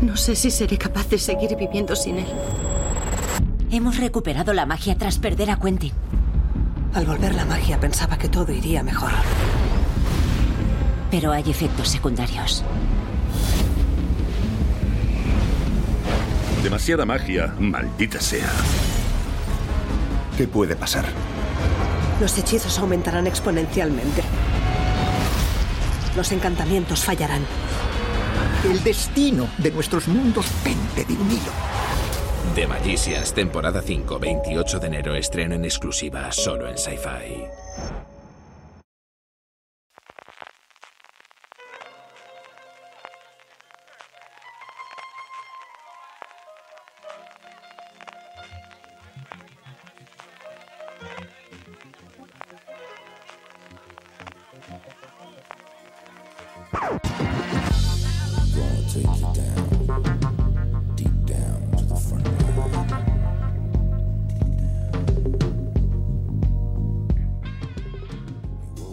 No sé si seré capaz de seguir viviendo sin él. Hemos recuperado la magia tras perder a Quentin. Al volver la magia pensaba que todo iría mejor. Pero hay efectos secundarios. Demasiada magia, maldita sea. ¿Qué puede pasar? Los hechizos aumentarán exponencialmente. Los encantamientos fallarán. El destino de nuestros mundos pende de un hilo. The Magicians, temporada 5, 28 de enero, estreno en exclusiva, solo en Sci-Fi.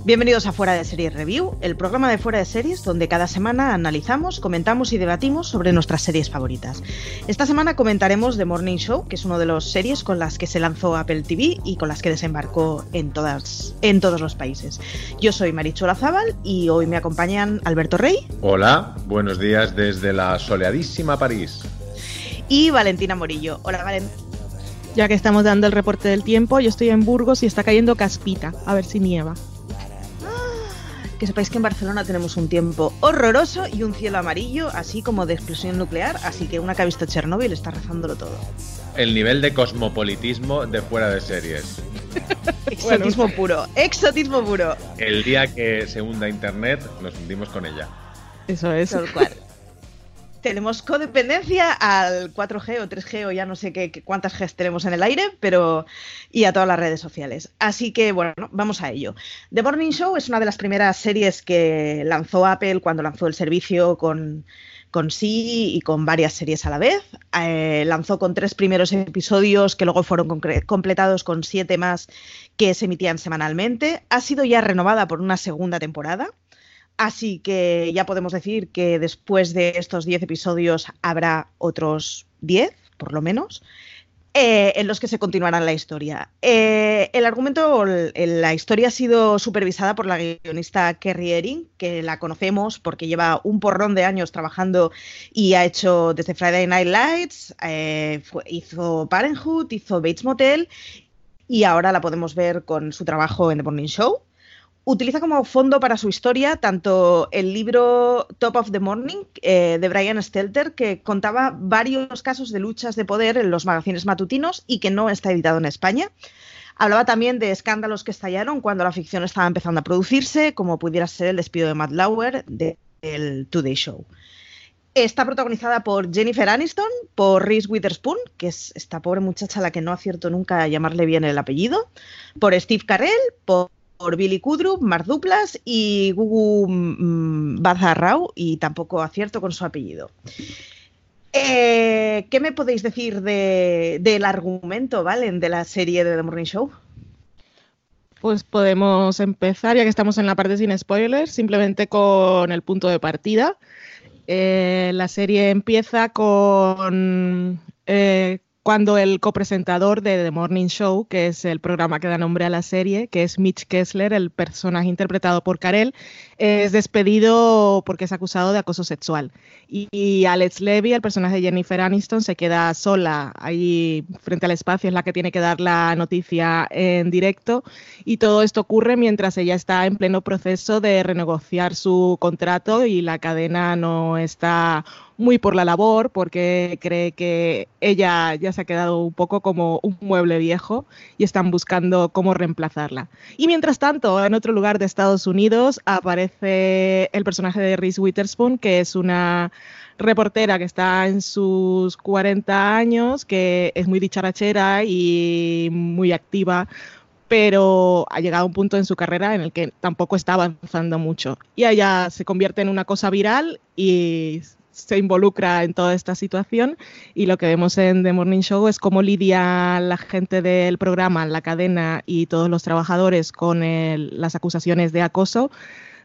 Bienvenidos a Fuera de Series Review, el programa de Fuera de Series donde cada semana analizamos, comentamos y debatimos sobre nuestras series favoritas. Esta semana comentaremos The Morning Show, que es una de las series con las que se lanzó Apple TV y con las que desembarcó en, todas, en todos los países. Yo soy Marichu Zaval y hoy me acompañan Alberto Rey. Hola, buenos días desde la soleadísima París. Y Valentina Morillo. Hola, Valentina. Ya que estamos dando el reporte del tiempo, yo estoy en Burgos y está cayendo caspita, a ver si nieva que sepáis que en Barcelona tenemos un tiempo horroroso y un cielo amarillo, así como de explosión nuclear, así que una que ha visto Chernóbil está rezándolo todo. El nivel de cosmopolitismo de fuera de series. exotismo puro, exotismo puro. El día que se hunda Internet, nos hundimos con ella. Eso es. Tal cual tenemos codependencia al 4G o 3G o ya no sé qué, cuántas Gs tenemos en el aire, pero y a todas las redes sociales. Así que bueno, vamos a ello. The Morning Show es una de las primeras series que lanzó Apple cuando lanzó el servicio con con sí y con varias series a la vez. Eh, lanzó con tres primeros episodios que luego fueron completados con siete más que se emitían semanalmente. Ha sido ya renovada por una segunda temporada. Así que ya podemos decir que después de estos 10 episodios habrá otros 10, por lo menos, eh, en los que se continuará la historia. Eh, el argumento, la historia ha sido supervisada por la guionista Kerry Ehring, que la conocemos porque lleva un porrón de años trabajando y ha hecho desde Friday Night Lights, eh, hizo Parenthood, hizo Bates Motel y ahora la podemos ver con su trabajo en The Morning Show utiliza como fondo para su historia tanto el libro Top of the Morning eh, de Brian Stelter, que contaba varios casos de luchas de poder en los magazines matutinos y que no está editado en España. Hablaba también de escándalos que estallaron cuando la ficción estaba empezando a producirse, como pudiera ser el despido de Matt Lauer del Today Show. Está protagonizada por Jennifer Aniston, por Reese Witherspoon, que es esta pobre muchacha a la que no acierto nunca a llamarle bien el apellido, por Steve Carell, por por Billy Kudrup, Mark Duplas y Gugu mm, Bazarrau, y tampoco acierto con su apellido. Eh, ¿Qué me podéis decir del argumento, Valen, de la serie de The Morning Show? Pues podemos empezar, ya que estamos en la parte sin spoilers, simplemente con el punto de partida. Eh, la serie empieza con eh, cuando el copresentador de The Morning Show, que es el programa que da nombre a la serie, que es Mitch Kessler, el personaje interpretado por Karel, es despedido porque es acusado de acoso sexual. Y, Alex Levy, el personaje de Jennifer Aniston, se queda sola ahí frente al espacio, es la que tiene que dar la noticia en directo. Y todo esto ocurre mientras ella está en pleno proceso de renegociar su contrato y la cadena no está muy por la labor porque cree que ella ya se ha quedado un poco como un mueble viejo y están buscando cómo reemplazarla. Y mientras tanto, en otro lugar de Estados Unidos aparece el personaje de Reese Witherspoon, que es una reportera que está en sus 40 años, que es muy dicharachera y muy activa pero ha llegado a un punto en su carrera en el que tampoco está avanzando mucho. Y ella se convierte en una cosa viral y se involucra en toda esta situación y lo que vemos en The Morning Show es cómo lidia la gente del programa, la cadena y todos los trabajadores con las acusaciones de acoso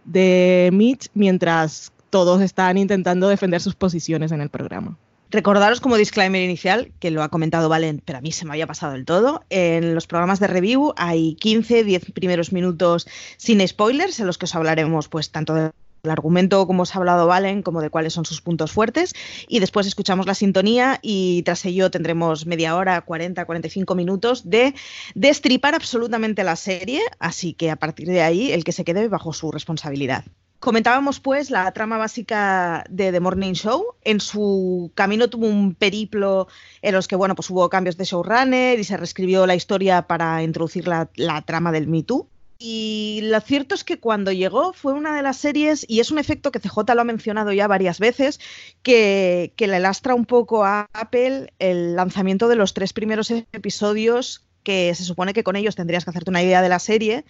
de Mitch mientras todos están intentando defender sus posiciones en el programa. Recordaros como disclaimer inicial, que lo ha comentado Valen, pero a mí se me había pasado del todo. En los programas de review hay 15, 10 primeros minutos sin spoilers, en los que os hablaremos pues tanto de el argumento, como os ha hablado Valen, como de cuáles son sus puntos fuertes. Y después escuchamos la sintonía y tras ello tendremos media hora, 40, 45 minutos de destripar absolutamente la serie. Así que a partir de ahí, el que se quede bajo su responsabilidad. Comentábamos pues la trama básica de The Morning Show. En su camino tuvo un periplo en los que bueno, pues hubo cambios de showrunner y se reescribió la historia para introducir la, la trama del Me Too. Y lo cierto es que cuando llegó fue una de las series, y es un efecto que CJ lo ha mencionado ya varias veces, que, le lastra un poco a Apple el lanzamiento de los tres primeros episodios que se supone que con ellos tendrías que hacerte una idea de la serie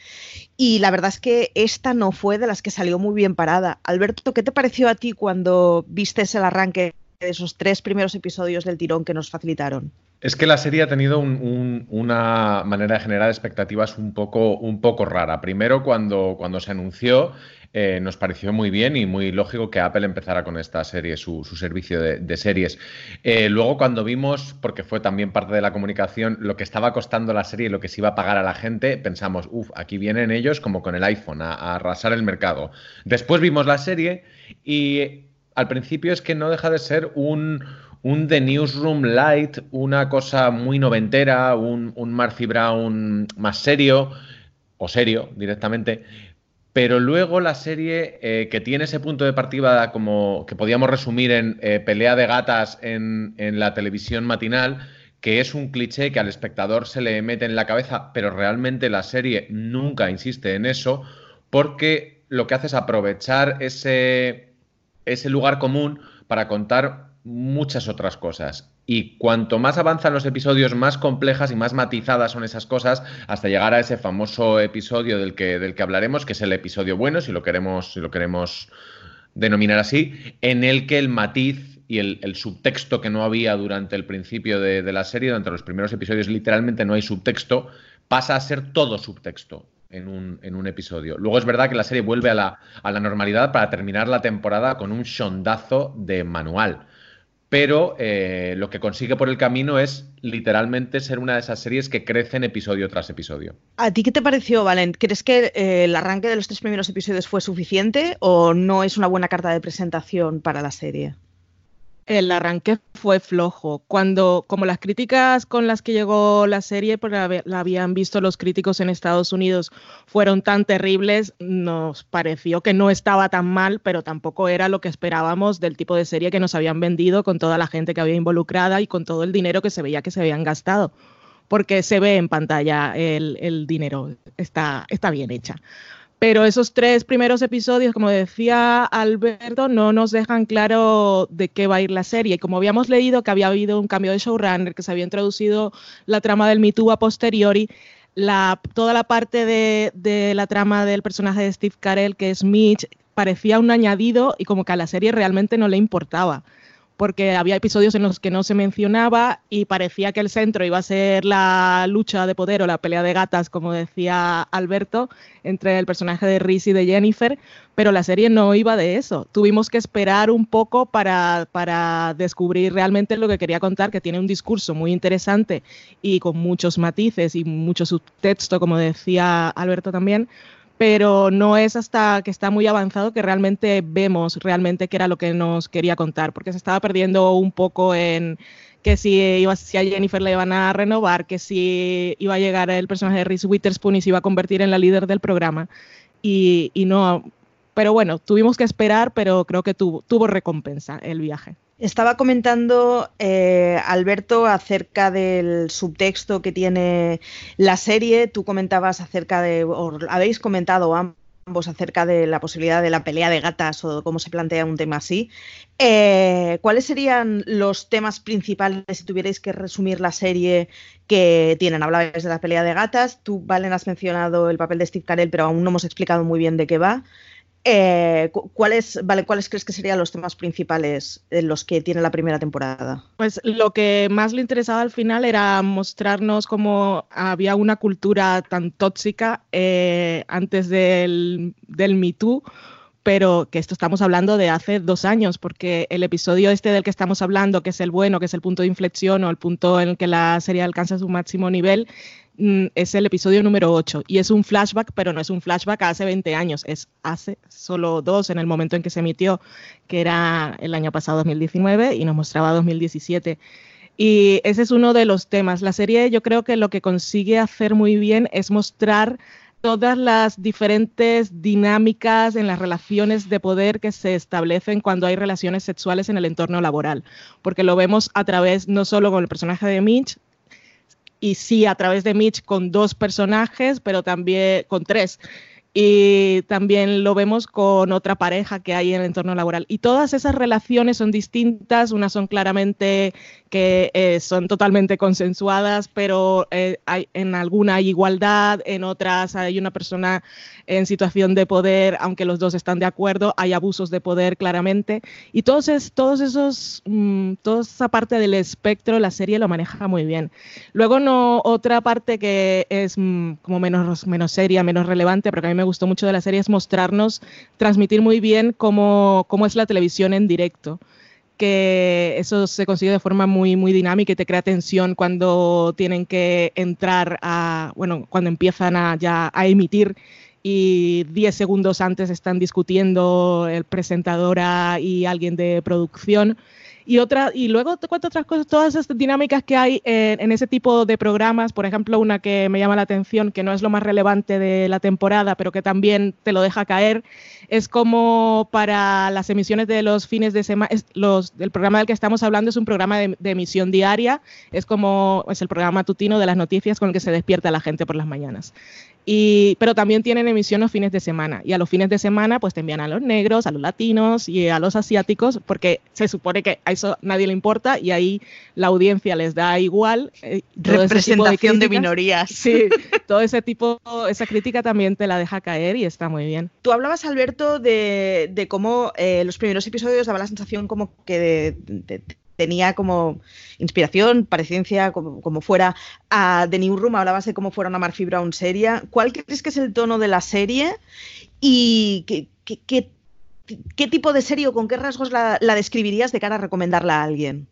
y la verdad es que esta no fue de las que salió muy bien parada. Alberto, ¿qué te pareció a ti cuando viste el arranque de esos tres primeros episodios del tirón que nos facilitaron? Es que la serie ha tenido una manera de generar expectativas un poco, rara. Primero, cuando, se anunció, eh, nos pareció muy bien y muy lógico que Apple empezara con esta serie, su, servicio de, series. Eh, luego, cuando vimos, porque fue también parte de la comunicación, lo que estaba costando la serie y lo que se iba a pagar a la gente, pensamos, uff, aquí vienen ellos como con el iPhone a, a arrasar el mercado. Después vimos la serie y al principio es que no deja de ser un un The Newsroom Light, una cosa muy noventera, un, un Brown más serio, o serio directamente, pero luego la serie eh, que tiene ese punto de partida como que podíamos resumir en eh, pelea de gatas en, en, la televisión matinal, que es un cliché que al espectador se le mete en la cabeza, pero realmente la serie nunca insiste en eso, porque lo que hace es aprovechar ese, ese lugar común para contar muchas otras cosas. Y cuanto más avanzan los episodios, más complejas y más matizadas son esas cosas, hasta llegar a ese famoso episodio del que, del que hablaremos, que es el episodio bueno, si lo queremos, si lo queremos denominar así, en el que el matiz y el, subtexto que no había durante el principio de, la serie, durante los primeros episodios, literalmente no hay subtexto, pasa a ser todo subtexto. En un, en un, episodio. Luego es verdad que la serie vuelve a la, a la normalidad para terminar la temporada con un shondazo de manual pero eh, lo que consigue por el camino es literalmente ser una de esas series que crecen episodio tras episodio. ¿A ti qué te pareció, Valent? ¿Crees que eh, el arranque de los tres primeros episodios fue suficiente o no es una buena carta de presentación para la serie? El arranque fue flojo. Cuando, como las críticas con las que llegó la serie, pues la, habían visto los críticos en Estados Unidos, fueron tan terribles, nos pareció que no estaba tan mal, pero tampoco era lo que esperábamos del tipo de serie que nos habían vendido con toda la gente que había involucrada y con todo el dinero que se veía que se habían gastado. Porque se ve en pantalla el, el dinero, está, está bien hecha pero esos tres primeros episodios, como decía Alberto, no nos dejan claro de qué va a ir la serie. Como habíamos leído que había habido un cambio de showrunner, que se había introducido la trama del Me Too a posteriori, toda la parte de, de, la trama del personaje de Steve Carell, que es Mitch, parecía un añadido y como que a la serie realmente no le importaba porque había episodios en los que no se mencionaba y parecía que el centro iba a ser la lucha de poder o la pelea de gatas, como decía Alberto, entre el personaje de Reese y de Jennifer, pero la serie no iba de eso. Tuvimos que esperar un poco para, para descubrir realmente lo que quería contar, que tiene un discurso muy interesante y con muchos matices y mucho subtexto, como decía Alberto también, pero no es hasta que está muy avanzado que realmente vemos realmente qué era lo que nos quería contar, porque se estaba perdiendo un poco en que si, iba, si a Jennifer le iban a renovar, que si iba a llegar el personaje de Reese Witherspoon y se iba a convertir en la líder del programa. Y, no, pero bueno, tuvimos que esperar, pero creo que tuvo recompensa el viaje. Estaba comentando eh, Alberto acerca del subtexto que tiene la serie. Tú comentabas acerca de, o habéis comentado ambos acerca de la posibilidad de la pelea de gatas o cómo se plantea un tema así. Eh, ¿Cuáles serían los temas principales si tuvierais que resumir la serie que tienen? Hablabais de la pelea de gatas. Tú, Valen, has mencionado el papel de Steve Carell, pero aún no hemos explicado muy bien de qué va. Eh, ¿cuáles, vale, ¿Cuáles crees que serían los temas principales en los que tiene la primera temporada? Pues lo que más le interesaba al final era mostrarnos cómo había una cultura tan tóxica eh, antes del, del Me Too, pero que esto estamos hablando de hace dos años, porque el episodio este del que estamos hablando, que es el bueno, que es el punto de inflexión o el punto en el que la serie alcanza su máximo nivel, Mm, es el episodio número 8 y es un flashback, pero no es un flashback hace 20 años, es hace solo dos en el momento en que se emitió, que era el año pasado 2019 y nos mostraba 2017. Y ese es uno de los temas. La serie yo creo que lo que consigue hacer muy bien es mostrar todas las diferentes dinámicas en las relaciones de poder que se establecen cuando hay relaciones sexuales en el entorno laboral, porque lo vemos a través no solo con el personaje de Mitch, y sí a través de Mitch con dos personajes, pero también con tres. Y también lo vemos con otra pareja que hay en el entorno laboral. Y todas esas relaciones son distintas, unas son claramente que eh, son totalmente consensuadas, pero eh, hay, en alguna hay igualdad, en otras hay una persona en situación de poder, aunque los dos están de acuerdo, hay abusos de poder claramente. Y todos, es, todos esos, mm, toda esa parte del espectro, la serie lo maneja muy bien. Luego, no, otra parte que es mm, como menos, menos seria, menos relevante, pero que a mí me gustó mucho de la serie es mostrarnos, transmitir muy bien cómo, cómo es la televisión en directo que eso se consigue de forma muy, muy dinámica y te crea tensión cuando tienen que entrar a, bueno, cuando empiezan a, ya a emitir y 10 segundos antes están discutiendo el presentadora y alguien de producción. Y, otra, y luego te otras cosas, todas estas dinámicas que hay en, en, ese tipo de programas, por ejemplo, una que me llama la atención, que no es lo más relevante de la temporada, pero que también te lo deja caer, es como para las emisiones de los fines de semana, los, el programa del que estamos hablando es un programa de, de, emisión diaria, es como es el programa tutino de las noticias con el que se despierta la gente por las mañanas. Y, pero también tienen emisión los fines de semana. Y a los fines de semana, pues te envían a los negros, a los latinos y a los asiáticos, porque se supone que a eso nadie le importa y ahí la audiencia les da igual. Eh, Representación de, de, minorías. Sí, todo ese tipo, esa crítica también te la deja caer y está muy bien. Tú hablabas, Alberto, de, de cómo eh, los primeros episodios daba la sensación como que de, tenía como inspiración, parecencia, como, como, fuera a The Newsroom, hablabas de cómo fuera una Murphy Brown serie. ¿Cuál crees que es el tono de la serie? ¿Y qué, qué, qué, qué tipo de serie o con qué rasgos la, la, describirías de cara a recomendarla a alguien?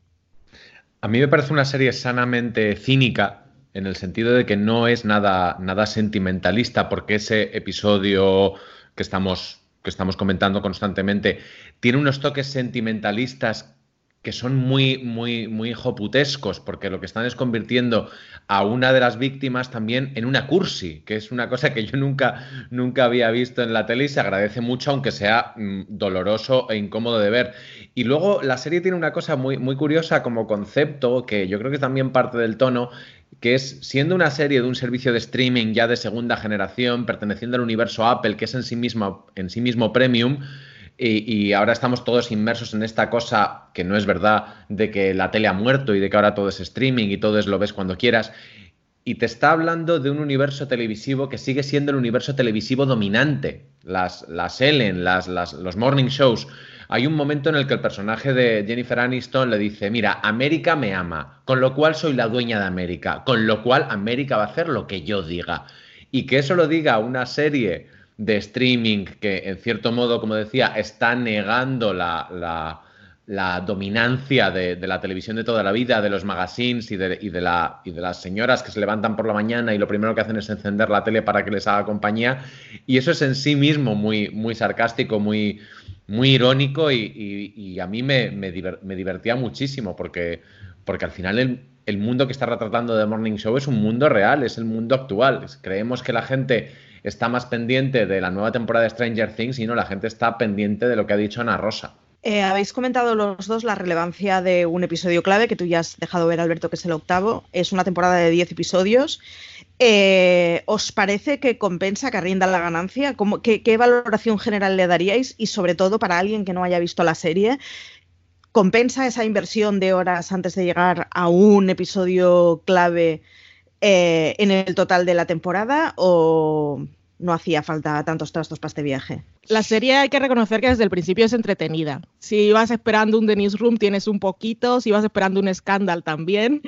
A mí me parece una serie sanamente cínica, en el sentido de que no es nada, nada sentimentalista, porque ese episodio que estamos, que estamos comentando constantemente tiene unos toques sentimentalistas que son muy, muy, muy joputescos, porque lo que están es convirtiendo a una de las víctimas también en una cursi, que es una cosa que yo nunca, nunca había visto en la tele y se agradece mucho, aunque sea mm, doloroso e incómodo de ver. Y luego la serie tiene una cosa muy, muy curiosa como concepto, que yo creo que también parte del tono, que es siendo una serie de un servicio de streaming ya de segunda generación, perteneciendo al universo Apple, que es en sí en sí mismo premium, y, ahora estamos todos inmersos en esta cosa que no es verdad de que la tele ha muerto y de que ahora todo es streaming y todo es lo ves cuando quieras. y te está hablando de un universo televisivo que sigue siendo el universo televisivo dominante. Las, las Ellen, las, los morning shows. Hay un momento en el que el personaje de Jennifer Aniston le dice, mira, América me ama, con lo cual soy la dueña de América, con lo cual América va a hacer lo que yo diga. Y que eso lo diga una serie de streaming que, en cierto modo, como decía, está negando la la dominancia de, la televisión de toda la vida, de los magazines y de, y de, la, y de las señoras que se levantan por la mañana y lo primero que hacen es encender la tele para que les haga compañía. Y eso es en sí mismo muy, muy sarcástico, muy, muy irónico y, a mí me, me, divertía muchísimo porque, porque al final el, el, mundo que está retratando The Morning Show es un mundo real, es el mundo actual. Creemos que la gente está más pendiente de la nueva temporada de Stranger Things y no, la gente está pendiente de lo que ha dicho Ana Rosa. Eh, habéis comentado los dos la relevancia de un episodio clave que tú ya has dejado ver, Alberto, que es el octavo. Es una temporada de 10 episodios. Eh, ¿Os parece que compensa, que arrienda la ganancia? qué, valoración general le daríais? Y sobre todo para alguien que no haya visto la serie, ¿compensa esa inversión de horas antes de llegar a un episodio clave eh, en el total de la temporada? ¿O no hacía falta tantos trastos para este viaje. La serie hay que reconocer que desde el principio es entretenida. Si vas esperando un Denise Room tienes un poquito, si vas esperando un Scandal también.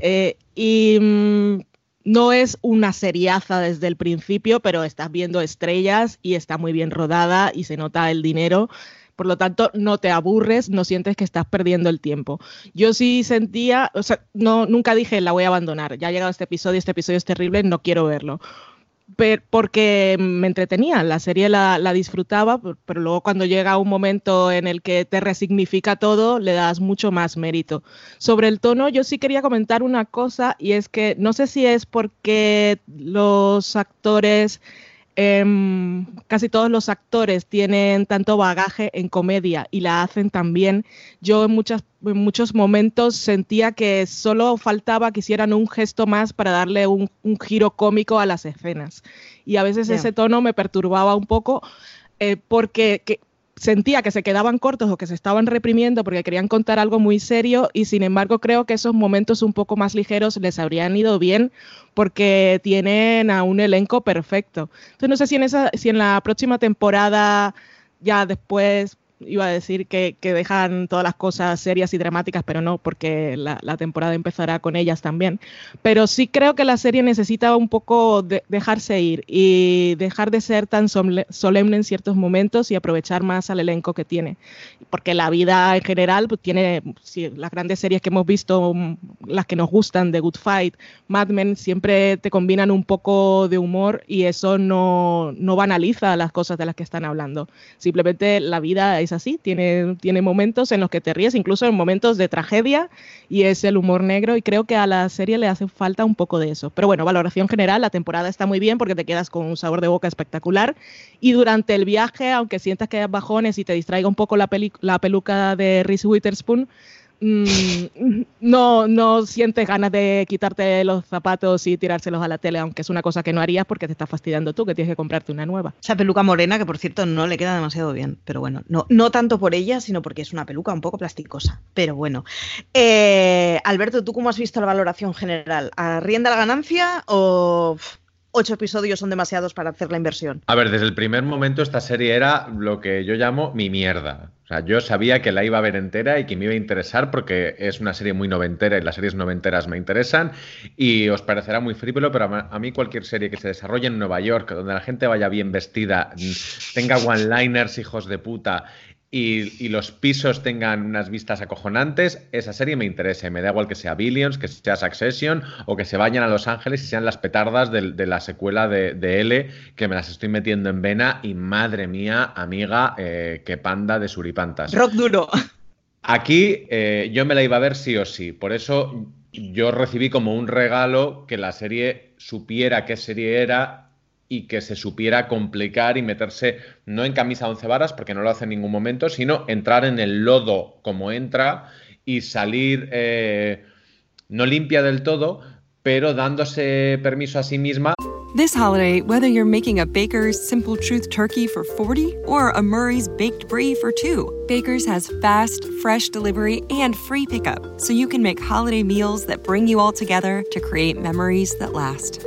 Eh, y mm, no es una seriaza desde el principio, pero estás viendo estrellas y está muy bien rodada y se nota el dinero. Por lo tanto, no te aburres, no sientes que estás perdiendo el tiempo. Yo sí sentía, o sea, no, nunca dije la voy a abandonar. Ya ha llegado este episodio, este episodio es terrible, no quiero verlo porque me entretenía, la serie la, disfrutaba, pero luego cuando llega un momento en el que te resignifica todo, le das mucho más mérito. Sobre el tono, yo sí quería comentar una cosa y es que no sé si es porque los actores Em, casi todos los actores tienen tanto bagaje en comedia y la hacen también. Yo en, muchas, en muchos momentos sentía que solo faltaba que hicieran un gesto más para darle un, giro cómico a las escenas. Y a veces ese tono me perturbaba un poco eh, porque sentía que se quedaban cortos o que se estaban reprimiendo porque querían contar algo muy serio y sin embargo creo que esos momentos un poco más ligeros les habrían ido bien porque tienen a un elenco perfecto. Entonces no sé si en, esa, si en la próxima temporada ya después iba a decir que, dejan todas las cosas serias y dramáticas, pero no, porque la, temporada empezará con ellas también. Pero sí creo que la serie necesita un poco dejarse ir y dejar de ser tan solemne en ciertos momentos y aprovechar más al elenco que tiene. Porque la vida en general pues, tiene las grandes series que hemos visto, mm, las que nos gustan, The Good Fight, Mad Men, siempre te combinan un poco de humor y eso no, no banaliza las cosas de las que están hablando. Simplemente la vida es así, tiene, tiene momentos en los que te ríes, incluso en momentos de tragedia, y es el humor negro, y creo que a la serie le hace falta un poco de eso. Pero bueno, valoración general, la temporada está muy bien porque te quedas con un sabor de boca espectacular, y durante el viaje, aunque sientas que hay bajones y te distraiga un poco la, la peluca de Reese Witherspoon, Mm, no, no sientes ganas de quitarte los zapatos y tirárselos a la tele, aunque es una cosa que no harías porque te está fastidiando tú, que tienes que comprarte una nueva. Esa peluca morena, que por cierto no le queda demasiado bien, pero bueno, no, no tanto por ella, sino porque es una peluca un poco plasticosa. Pero bueno. Eh, Alberto, ¿tú cómo has visto la valoración general? ¿Arrienda la ganancia o ocho episodios son demasiados para hacer la inversión? A ver, desde el primer momento esta serie era lo que yo llamo mi mierda. O sea, yo sabía que la iba a ver entera y que me iba a interesar porque es una serie muy noventera y las series noventeras me interesan y os parecerá muy frívolo, pero a mí cualquier serie que se desarrolle en Nueva York, donde la gente vaya bien vestida, tenga one-liners hijos de puta y, los pisos tengan unas vistas acojonantes, esa serie me interesa. Y me da igual que sea Billions, que sea Succession o que se vayan a Los Ángeles y sean las petardas de, la secuela de, L, que me las estoy metiendo en vena. Y madre mía, amiga, eh, qué panda de suripantas. Rock duro. Aquí eh, yo me la iba a ver sí o sí. Por eso yo recibí como un regalo que la serie supiera qué serie era y que se supiera complicar y meterse no en camisa once varas, porque no lo hace en ningún momento, sino entrar en el lodo como entra y salir eh, no limpia del todo, pero dándose permiso a sí misma. This holiday, whether you're making a Baker's Simple Truth turkey for 40 or a Murray's Baked Brie for 2, Baker's has fast, fresh delivery and free pickup, so you can make holiday meals that bring you all together to create memories that last.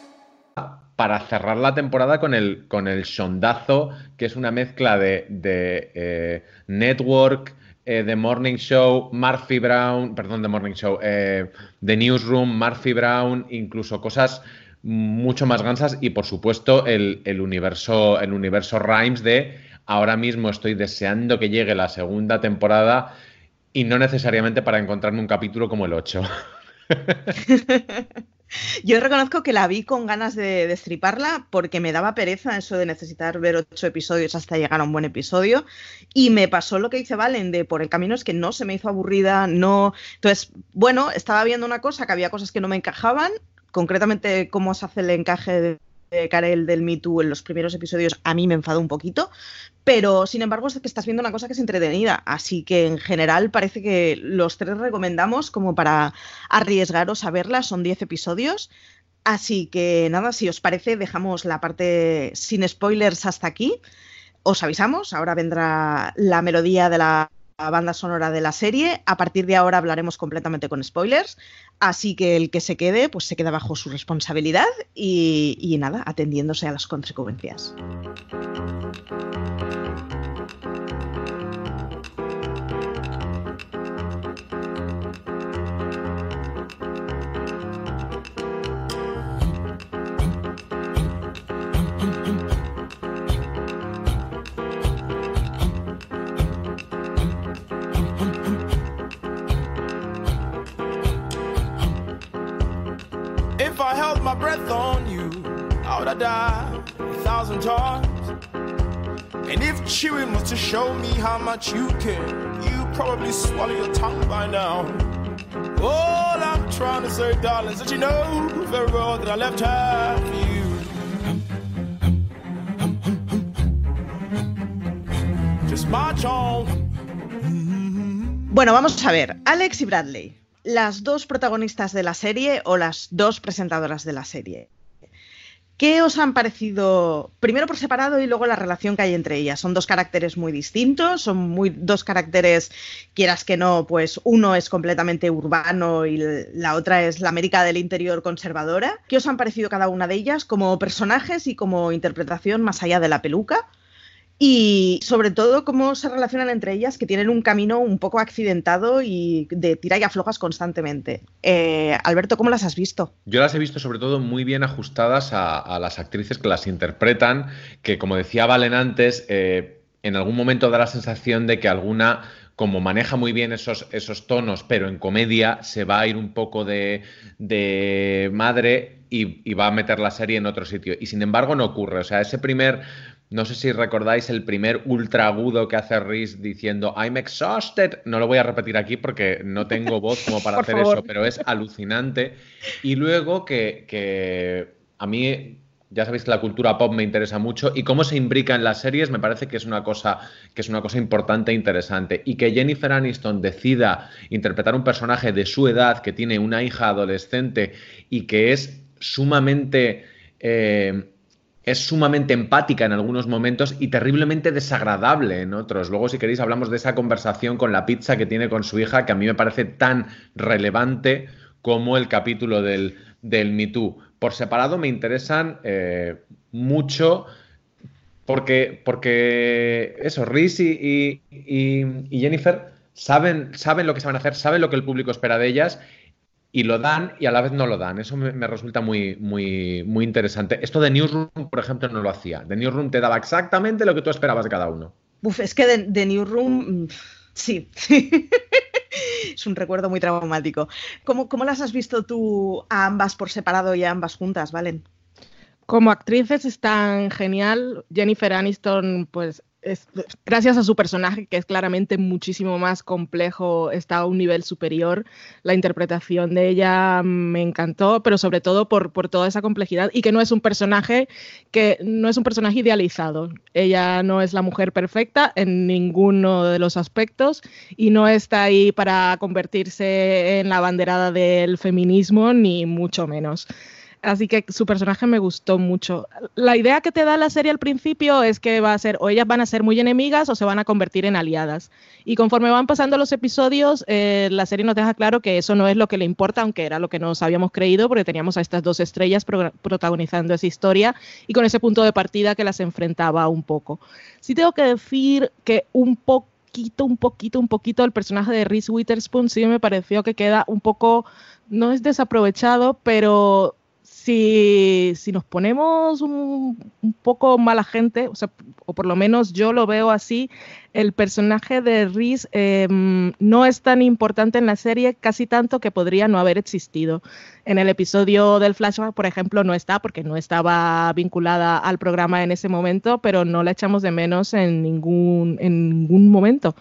para cerrar la temporada con el, con el Shondazo, que es una mezcla de, eh, Network, eh, The Morning Show, Murphy Brown, perdón, The Morning Show, eh, The Newsroom, Murphy Brown, incluso cosas mucho más gansas y por supuesto el, el, universo, el universo Rhymes de ahora mismo estoy deseando que llegue la segunda temporada y no necesariamente para encontrarme un capítulo como el 8. Yo reconozco que la vi con ganas de destriparla porque me daba pereza eso de necesitar ver ocho episodios hasta llegar a un buen episodio. Y me pasó lo que dice Valen de por el camino es que no se me hizo aburrida, no. Entonces, bueno, estaba viendo una cosa que había cosas que no me encajaban, concretamente cómo se hace el encaje de Karel del Me Too en los primeros episodios a mí me enfadó un poquito, pero sin embargo es que estás viendo una cosa que es entretenida, así que en general parece que los tres recomendamos como para arriesgaros a verla, son 10 episodios, así que nada, si os parece dejamos la parte sin spoilers hasta aquí, os avisamos, ahora vendrá la melodía de la banda sonora de la serie. A partir de ahora hablaremos completamente con spoilers, así que el que se quede, pues se queda bajo su responsabilidad y, nada, atendiéndose a las consecuencias. My breath on you, I would have died a thousand times. And if chewing was to show me how much you care, you probably swallow your tongue by now. All I'm trying to say, darling, is that you know very well that I left her for you. Just march on. Bueno, vamos a ver. Alex y Bradley. Las dos protagonistas de la serie o las dos presentadoras de la serie. ¿Qué os han parecido, primero por separado y luego la relación que hay entre ellas? Son dos caracteres muy distintos, son muy, dos caracteres, quieras que no, pues uno es completamente urbano y la otra es la América del interior conservadora. ¿Qué os han parecido cada una de ellas como personajes y como interpretación más allá de la peluca? Y sobre todo cómo se relacionan entre ellas, que tienen un camino un poco accidentado y de tira y aflojas constantemente. Eh, Alberto, ¿cómo las has visto? Yo las he visto sobre todo muy bien ajustadas a, las actrices que las interpretan, que como decía Valen antes, eh, en algún momento da la sensación de que alguna como maneja muy bien esos, esos tonos, pero en comedia se va a ir un poco de, madre y, y, va a meter la serie en otro sitio. Y sin embargo no ocurre. O sea, ese primer no sé si recordáis el primer ultra agudo que hace Reese diciendo I'm exhausted. No lo voy a repetir aquí porque no tengo voz como para hacer eso, pero es alucinante. Y luego que, a mí ya sabéis que la cultura pop me interesa mucho y cómo se imbrica en las series me parece que es una cosa que es una cosa importante e interesante y que Jennifer Aniston decida interpretar un personaje de su edad que tiene una hija adolescente y que es sumamente eh, es sumamente empática en algunos momentos y terriblemente desagradable en otros. Luego, si queréis, hablamos de esa conversación con la pizza que tiene con su hija, que a mí me parece tan relevante como el capítulo del, del Me Too. Por separado me interesan eh, mucho porque, porque eso, Rhys y, y, Jennifer saben, saben lo que a hacer, saben lo que el público espera de ellas y lo dan y a la vez no lo dan. Eso me, me, resulta muy, muy, muy interesante. Esto de Newsroom, por ejemplo, no lo hacía. De Newsroom te daba exactamente lo que tú esperabas de cada uno. Uf, es que de, de Newsroom, mm, sí. es un recuerdo muy traumático. ¿Cómo, ¿Cómo, las has visto tú a ambas por separado y a ambas juntas, Valen? Como actrices están genial. Jennifer Aniston, pues gracias a su personaje, que es claramente muchísimo más complejo, está a un nivel superior. La interpretación de ella me encantó, pero sobre todo por, por, toda esa complejidad y que no es un personaje que no es un personaje idealizado. Ella no es la mujer perfecta en ninguno de los aspectos y no está ahí para convertirse en la banderada del feminismo, ni mucho menos. Así que su personaje me gustó mucho. La idea que te da la serie al principio es que va a ser o ellas van a ser muy enemigas o se van a convertir en aliadas. Y conforme van pasando los episodios, eh, la serie nos deja claro que eso no es lo que le importa, aunque era lo que nos habíamos creído, porque teníamos a estas dos estrellas pro protagonizando esa historia y con ese punto de partida que las enfrentaba un poco. Sí tengo que decir que un poquito, un poquito, un poquito el personaje de Reese Witherspoon sí me pareció que queda un poco, no es desaprovechado, pero si, si nos ponemos un, un, poco mala gente, o, sea, o por lo menos yo lo veo así, el personaje de Reese eh, no es tan importante en la serie, casi tanto que podría no haber existido. En el episodio del flashback, por ejemplo, no está porque no estaba vinculada al programa en ese momento, pero no la echamos de menos en ningún, en ningún momento.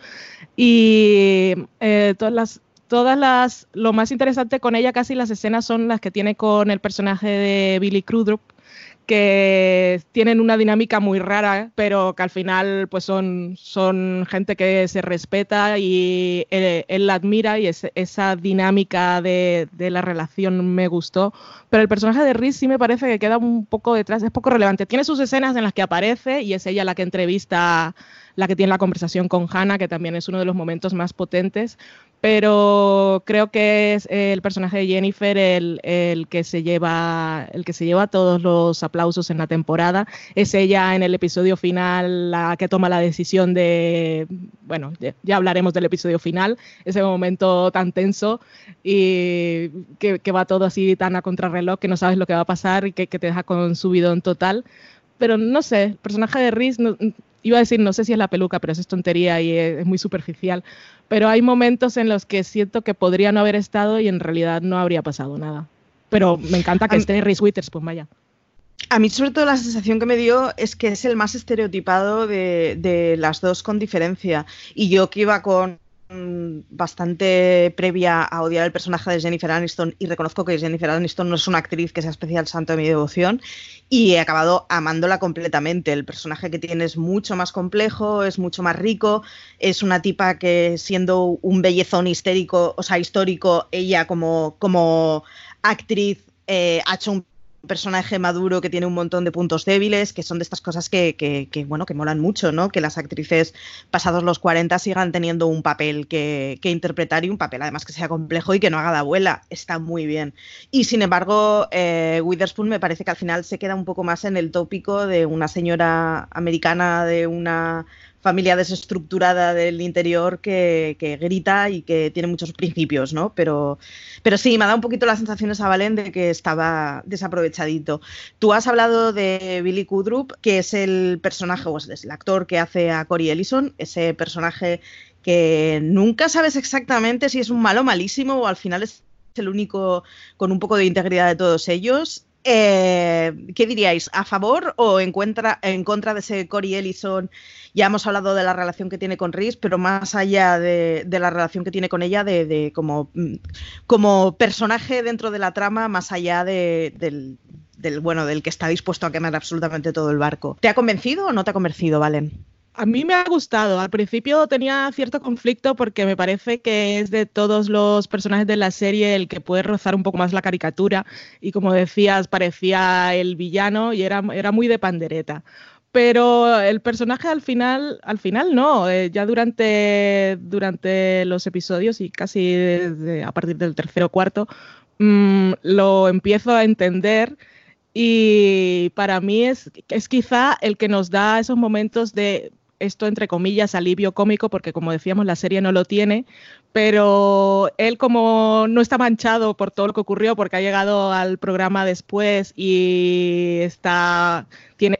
Y eh, todas las todas las, lo más interesante con ella casi las escenas son las que tiene con el personaje de Billy Crudup, que tienen una dinámica muy rara, pero que al final pues son, son gente que se respeta y él, él la admira y es, esa dinámica de, de, la relación me gustó. Pero el personaje de Reese sí me parece que queda un poco detrás, es poco relevante. Tiene sus escenas en las que aparece y es ella la que entrevista la que tiene la conversación con Hannah, que también es uno de los momentos más potentes, pero creo que es el personaje de Jennifer el, el, que se lleva el que se lleva todos los aplausos en la temporada. Es ella en el episodio final la que toma la decisión de, bueno, ya hablaremos del episodio final, ese momento tan tenso y que, va todo así tan a contrarreloj que no sabes lo que va a pasar y que, que te deja con subidón total. Pero no sé, el personaje de Reese no, iba a decir, no sé si es la peluca, pero eso es tontería y es, es, muy superficial. Pero hay momentos en los que siento que podría no haber estado y en realidad no habría pasado nada. Pero me encanta que esté Reese Witherspoon, vaya. A mí sobre todo la sensación que me dio es que es el más estereotipado de, de las dos con diferencia. Y yo que iba con bastante previa a odiar el personaje de Jennifer Aniston y reconozco que Jennifer Aniston no es una actriz que sea especial santo de mi devoción y he acabado amándola completamente. El personaje que tiene es mucho más complejo, es mucho más rico, es una tipa que siendo un bellezón histérico, o sea, histórico, ella como, como actriz eh, ha hecho un personaje maduro que tiene un montón de puntos débiles, que son de estas cosas que, que, que, bueno, que molan mucho, ¿no? Que las actrices pasados los 40 sigan teniendo un papel que, que, interpretar y un papel además que sea complejo y que no haga de abuela. Está muy bien. Y sin embargo, eh, Witherspoon me parece que al final se queda un poco más en el tópico de una señora americana, de una familia desestructurada del interior que, grita y que tiene muchos principios, ¿no? Pero, pero sí, me ha dado un poquito las sensaciones a Valen de que estaba desaprovechadito. Tú has hablado de Billy Kudrup, que es el personaje, o es el actor que hace a Corey Ellison, ese personaje que nunca sabes exactamente si es un malo malísimo o al final es el único con un poco de integridad de todos ellos eh, ¿Qué diríais? ¿A favor o en contra, en contra de ese Corey Ellison? Ya hemos hablado de la relación que tiene con Reese, pero más allá de, la relación que tiene con ella, de, como, como, personaje dentro de la trama, más allá de, del, bueno, del que está dispuesto a quemar absolutamente todo el barco. ¿Te ha convencido o no te ha convencido, Valen? A mí me ha gustado. Al principio tenía cierto conflicto porque me parece que es de todos los personajes de la serie el que puede rozar un poco más la caricatura y como decías parecía el villano y era, era muy de pandereta. Pero el personaje al final, al final no, eh, ya durante, durante los episodios y casi a partir del tercero o cuarto, mmm, lo empiezo a entender y para mí es, es quizá el que nos da esos momentos de esto entre comillas alivio cómico, porque como decíamos, la serie no lo tiene, pero él como no está manchado por todo lo que ocurrió, porque ha llegado al programa después y está, tiene,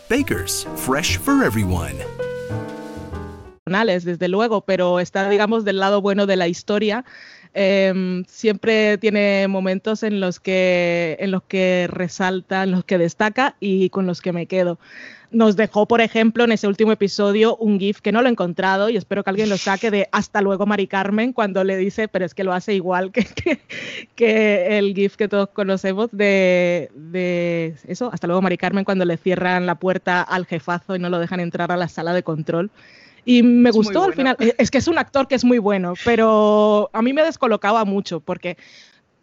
Baker's, fresh for everyone. desde luego, pero está, digamos, del lado bueno de la historia. Eh, siempre tiene momentos en los que en los que resalta, en los que destaca y con los que me quedo. Nos dejó, por ejemplo, en ese último episodio un GIF que no lo he encontrado y espero que alguien lo saque de Hasta luego, Mari Carmen, cuando le dice, pero es que lo hace igual que, que, el GIF que todos conocemos de, de, eso, Hasta luego, Mari Carmen, cuando le cierran la puerta al jefazo y no lo dejan entrar a la sala de control. Y me gustó al final. Es que es un actor que es muy bueno, pero a mí me descolocaba mucho porque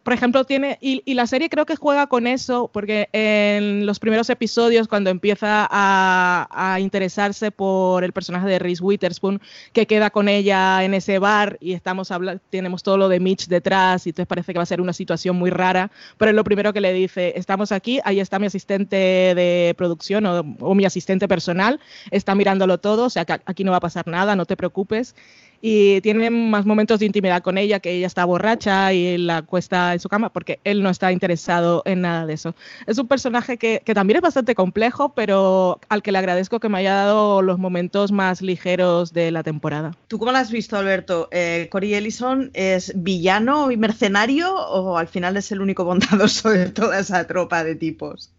por ejemplo, tiene, y, la serie creo que juega con eso, porque en los primeros episodios, cuando empieza a, interesarse por el personaje de Reese Witherspoon, que queda con ella en ese bar y estamos hablando, tenemos todo lo de Mitch detrás, y entonces parece que va a ser una situación muy rara, pero es lo primero que le dice, estamos aquí, ahí está mi asistente de producción o, o mi asistente personal, está mirándolo todo, o sea que aquí no va a pasar nada, no te preocupes y tiene más momentos de intimidad con ella, que ella está borracha y la cuesta en su cama, porque él no está interesado en nada de eso. Es un personaje que, que también es bastante complejo, pero al que le agradezco que me haya dado los momentos más ligeros de la temporada. ¿Tú cómo lo has visto, Alberto? Eh, ¿Corey Ellison es villano y mercenario o al final es el único bondadoso de toda esa tropa de tipos?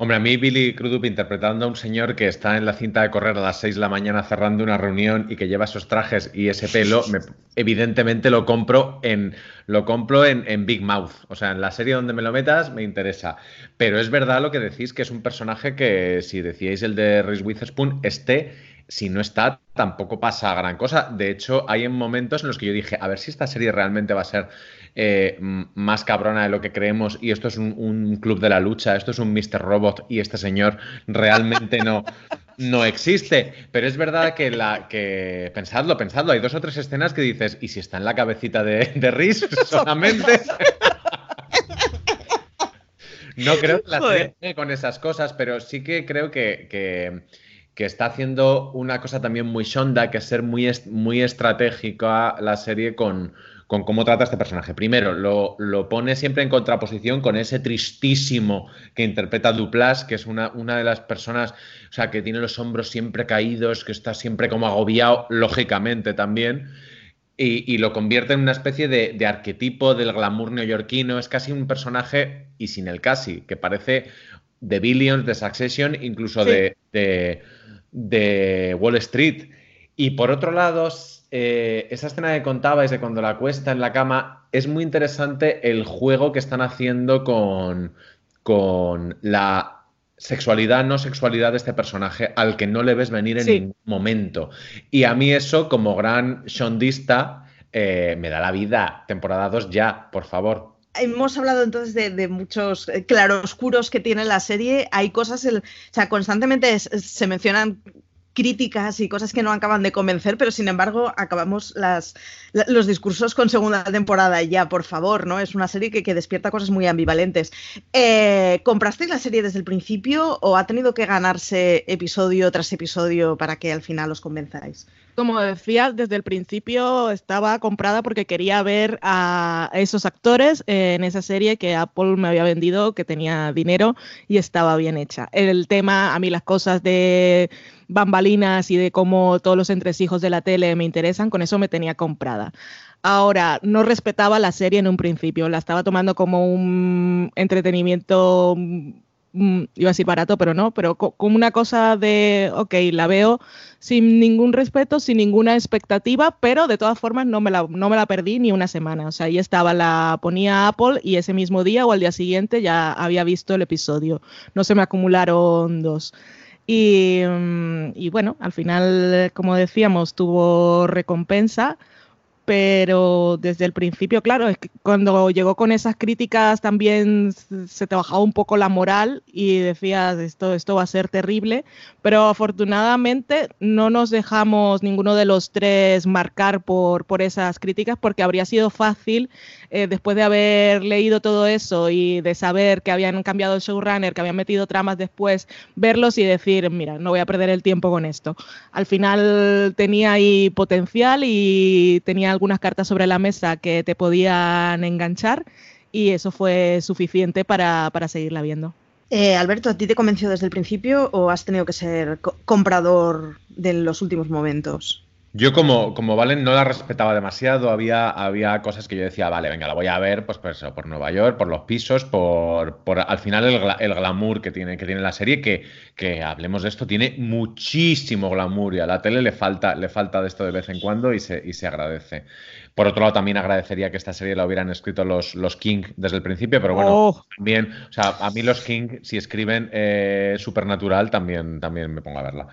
Hombre, a mí Billy Crudup interpretando a un señor que está en la cinta de correr a las 6 de la mañana cerrando una reunión y que lleva esos trajes y ese pelo, evidentemente lo compro en lo compro en, Big Mouth. O sea, en la serie donde me lo metas me interesa. Pero es verdad lo que decís, que es un personaje que, si decíais el de Reese Witherspoon, esté si no está, tampoco pasa gran cosa. De hecho, hay en momentos en los que yo dije, a ver si esta serie realmente va a ser eh, más cabrona de lo que creemos y esto es un, club de la lucha, esto es un Mr. Robot y este señor realmente no, no existe. Pero es verdad que la que pensadlo, pensadlo, hay dos o tres escenas que dices, ¿y si está en la cabecita de, de Riz solamente? no creo que la serie con esas cosas, pero sí que creo que que está haciendo una cosa también muy shonda, que es ser muy, muy estratégica la serie con, con cómo trata a este personaje. Primero, lo, lo, pone siempre en contraposición con ese tristísimo que interpreta Duplas, que es una, una, de las personas, o sea, que tiene los hombros siempre caídos, que está siempre como agobiado, lógicamente también. Y, y lo convierte en una especie de, de, arquetipo del glamour neoyorquino. Es casi un personaje, y sin el casi, que parece de Billions, de Succession, incluso de, de de Wall Street. Y por otro lado, eh, esa escena que contabais de cuando la cuesta en la cama, es muy interesante el juego que están haciendo con, con la sexualidad, no sexualidad de este personaje al que no le ves venir en ningún momento. Y a mí eso, como gran shondista, eh, me da la vida. Temporada 2 ya, por favor hemos hablado entonces de, muchos eh, claroscuros que tiene la serie. Hay cosas, o sea, constantemente se mencionan críticas y cosas que no acaban de convencer, pero sin embargo acabamos las, los discursos con segunda temporada ya, por favor, ¿no? Es una serie que, despierta cosas muy ambivalentes. Eh, ¿Comprasteis la serie desde el principio o ha tenido que ganarse episodio tras episodio para que al final os convenzáis? como decía, desde el principio estaba comprada porque quería ver a esos actores en esa serie que Apple me había vendido, que tenía dinero y estaba bien hecha. El tema, a mí las cosas de bambalinas y de cómo todos los entresijos de la tele me interesan, con eso me tenía comprada. Ahora, no respetaba la serie en un principio, la estaba tomando como un entretenimiento Mm, iba a decir barato, pero no, pero como una cosa de, ok, la veo sin ningún respeto, sin ninguna expectativa, pero de todas formas no me la, no me la perdí ni una semana. O sea, ahí estaba, la ponía Apple y ese mismo día o al día siguiente ya había visto el episodio. No se me acumularon dos. Y, mm, y bueno, al final, como decíamos, tuvo recompensa pero desde el principio, claro, es que cuando llegó con esas críticas también se te bajaba un poco la moral y decías, esto, esto va a ser terrible, pero afortunadamente no nos dejamos ninguno de los tres marcar por, por esas críticas porque habría sido fácil, eh, después de haber leído todo eso y de saber que habían cambiado el showrunner, que habían metido tramas después, verlos y decir, mira, no voy a perder el tiempo con esto. Al final tenía ahí potencial y tenía algunas cartas sobre la mesa que te podían enganchar y eso fue suficiente para, para seguirla viendo. Eh, Alberto, ¿a ti te convenció desde el principio o has tenido que ser comprador de los últimos momentos? Yo como, como Valen no la respetaba demasiado, había, había cosas que yo decía, vale, venga, la voy a ver pues, pues por Nueva York, por los pisos, por, por al final el, el, glamour que tiene, que tiene la serie, que, que hablemos de esto, tiene muchísimo glamour y a la tele le falta, le falta de esto de vez en cuando y se, y se agradece. Por otro lado, también agradecería que esta serie la hubieran escrito los, los King desde el principio, pero bueno, Oh. también, o sea, a mí los King, si escriben eh, Supernatural, también, también me pongo a verla.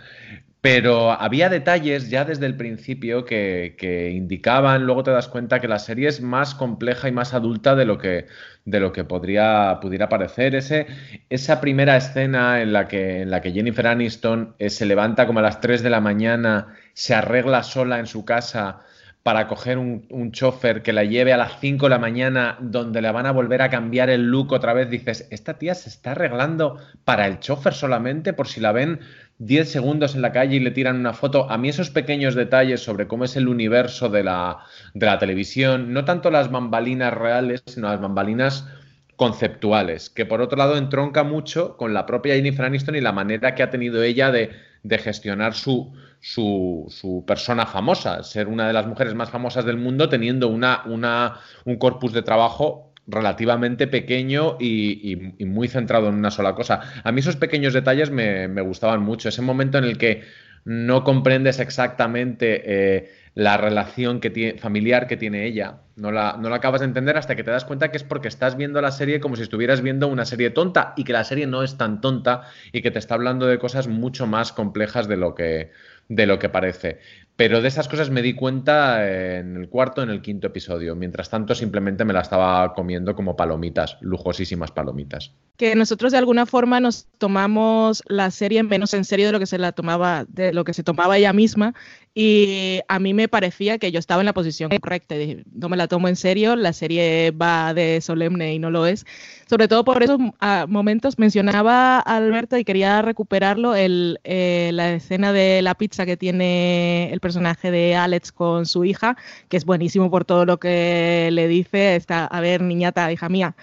Pero había detalles ya desde el principio que, indicaban, luego te das cuenta que la serie es más compleja y más adulta de lo que, de lo que podría, pudiera parecer. Ese, esa primera escena en la que, en la que Jennifer Aniston eh, se levanta como a las 3 de la mañana, se arregla sola en su casa para coger un, un chofer que la lleve a las 5 de la mañana donde le van a volver a cambiar el look otra vez, dices, esta tía se está arreglando para el chofer solamente por si la ven 10 segundos en la calle y le tiran una foto. A mí esos pequeños detalles sobre cómo es el universo de la, de la televisión, no tanto las bambalinas reales, sino las bambalinas conceptuales, que por otro lado entronca mucho con la propia Jennifer Aniston y la manera que ha tenido ella de, de gestionar su, su, su, persona famosa, ser una de las mujeres más famosas del mundo teniendo una, una, un corpus de trabajo relativamente pequeño y, y, muy centrado en una sola cosa. A mí esos pequeños detalles me, me gustaban mucho, ese momento en el que no comprendes exactamente eh, la relación que tiene, familiar que tiene ella. No la, no la acabas de entender hasta que te das cuenta que es porque estás viendo la serie como si estuvieras viendo una serie tonta y que la serie no es tan tonta y que te está hablando de cosas mucho más complejas de lo que, de lo que parece. Pero de esas cosas me di cuenta en el cuarto, en el quinto episodio. Mientras tanto, simplemente me la estaba comiendo como palomitas, lujosísimas palomitas. Que nosotros de alguna forma nos tomamos la serie menos en serio de lo que se la tomaba, de lo que se tomaba ella misma. Y a mí me parecía que yo estaba en la posición correcta. Dije, no me la tomo en serio, la serie va de solemne y no lo es. Sobre todo por esos uh, momentos, mencionaba Alberto y quería recuperarlo, el, eh, la escena de la pizza que tiene el personaje de Alex con su hija, que es buenísimo por todo lo que le dice. Está, a ver, niñata, hija mía,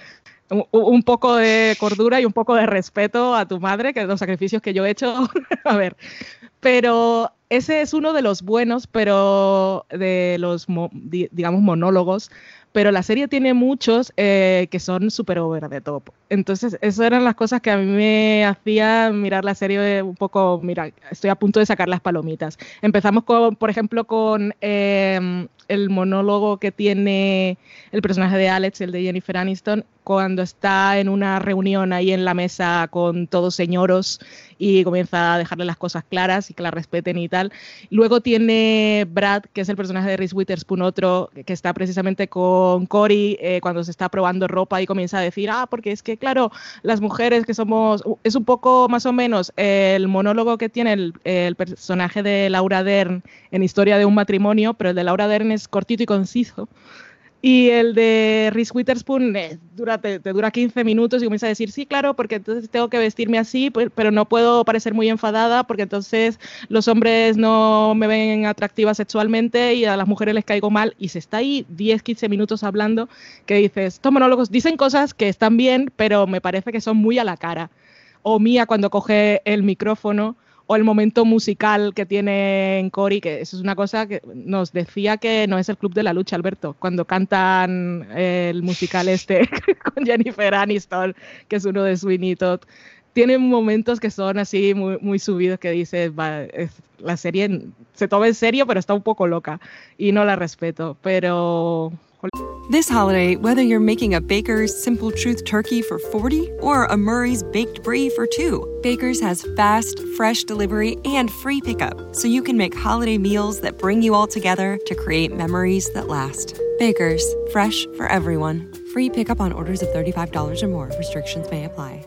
un poco de cordura y un poco de respeto a tu madre, que los sacrificios que yo he hecho, a ver, pero ese es uno de los buenos, pero de los, digamos, monólogos, pero la serie tiene muchos eh, que son súper over the top. Entonces, esas eran las cosas que a mí me hacían mirar la serie un poco, mira, estoy a punto de sacar las palomitas. Empezamos con, por ejemplo, con eh, el monólogo que tiene el personaje de Alex, el de Jennifer Aniston, cuando está en una reunión ahí en la mesa con todos señoros y comienza a dejarle las cosas claras y que la respeten y tal. Luego tiene Brad, que es el personaje de Reese Witherspoon, otro que está precisamente con Cory eh, cuando se está probando ropa y comienza a decir, ah, porque es que, claro, las mujeres que somos, es un poco más o menos el monólogo que tiene el, el personaje de Laura Dern en Historia de un matrimonio, pero el de Laura Dern es cortito y conciso. Y el de Reese Witherspoon eh, dura, te, te, dura 15 minutos y comienza a decir, sí, claro, porque entonces tengo que vestirme así, pero no puedo parecer muy enfadada porque entonces los hombres no me ven atractiva sexualmente y a las mujeres les caigo mal. Y se está ahí 10, 15 minutos hablando que dices, estos monólogos dicen cosas que están bien, pero me parece que son muy a la cara. O Mía cuando coge el micrófono o el momento musical que tiene en Cory, que eso es una cosa que nos decía que no es el club de la lucha, Alberto, cuando cantan el musical este con Jennifer Aniston, que es uno de Sweeney Todd. Tiene momentos que son así muy, muy subidos que dices, la serie se toma en serio, pero está un poco loca y no la respeto. Pero This holiday, whether you're making a Baker's Simple Truth turkey for 40 or a Murray's Baked Brie for 2, Baker's has fast, fresh delivery and free pickup, so you can make holiday meals that bring you all together to create memories that last. Baker's, fresh for everyone. Free pickup on orders of $35 or more. Restrictions may apply.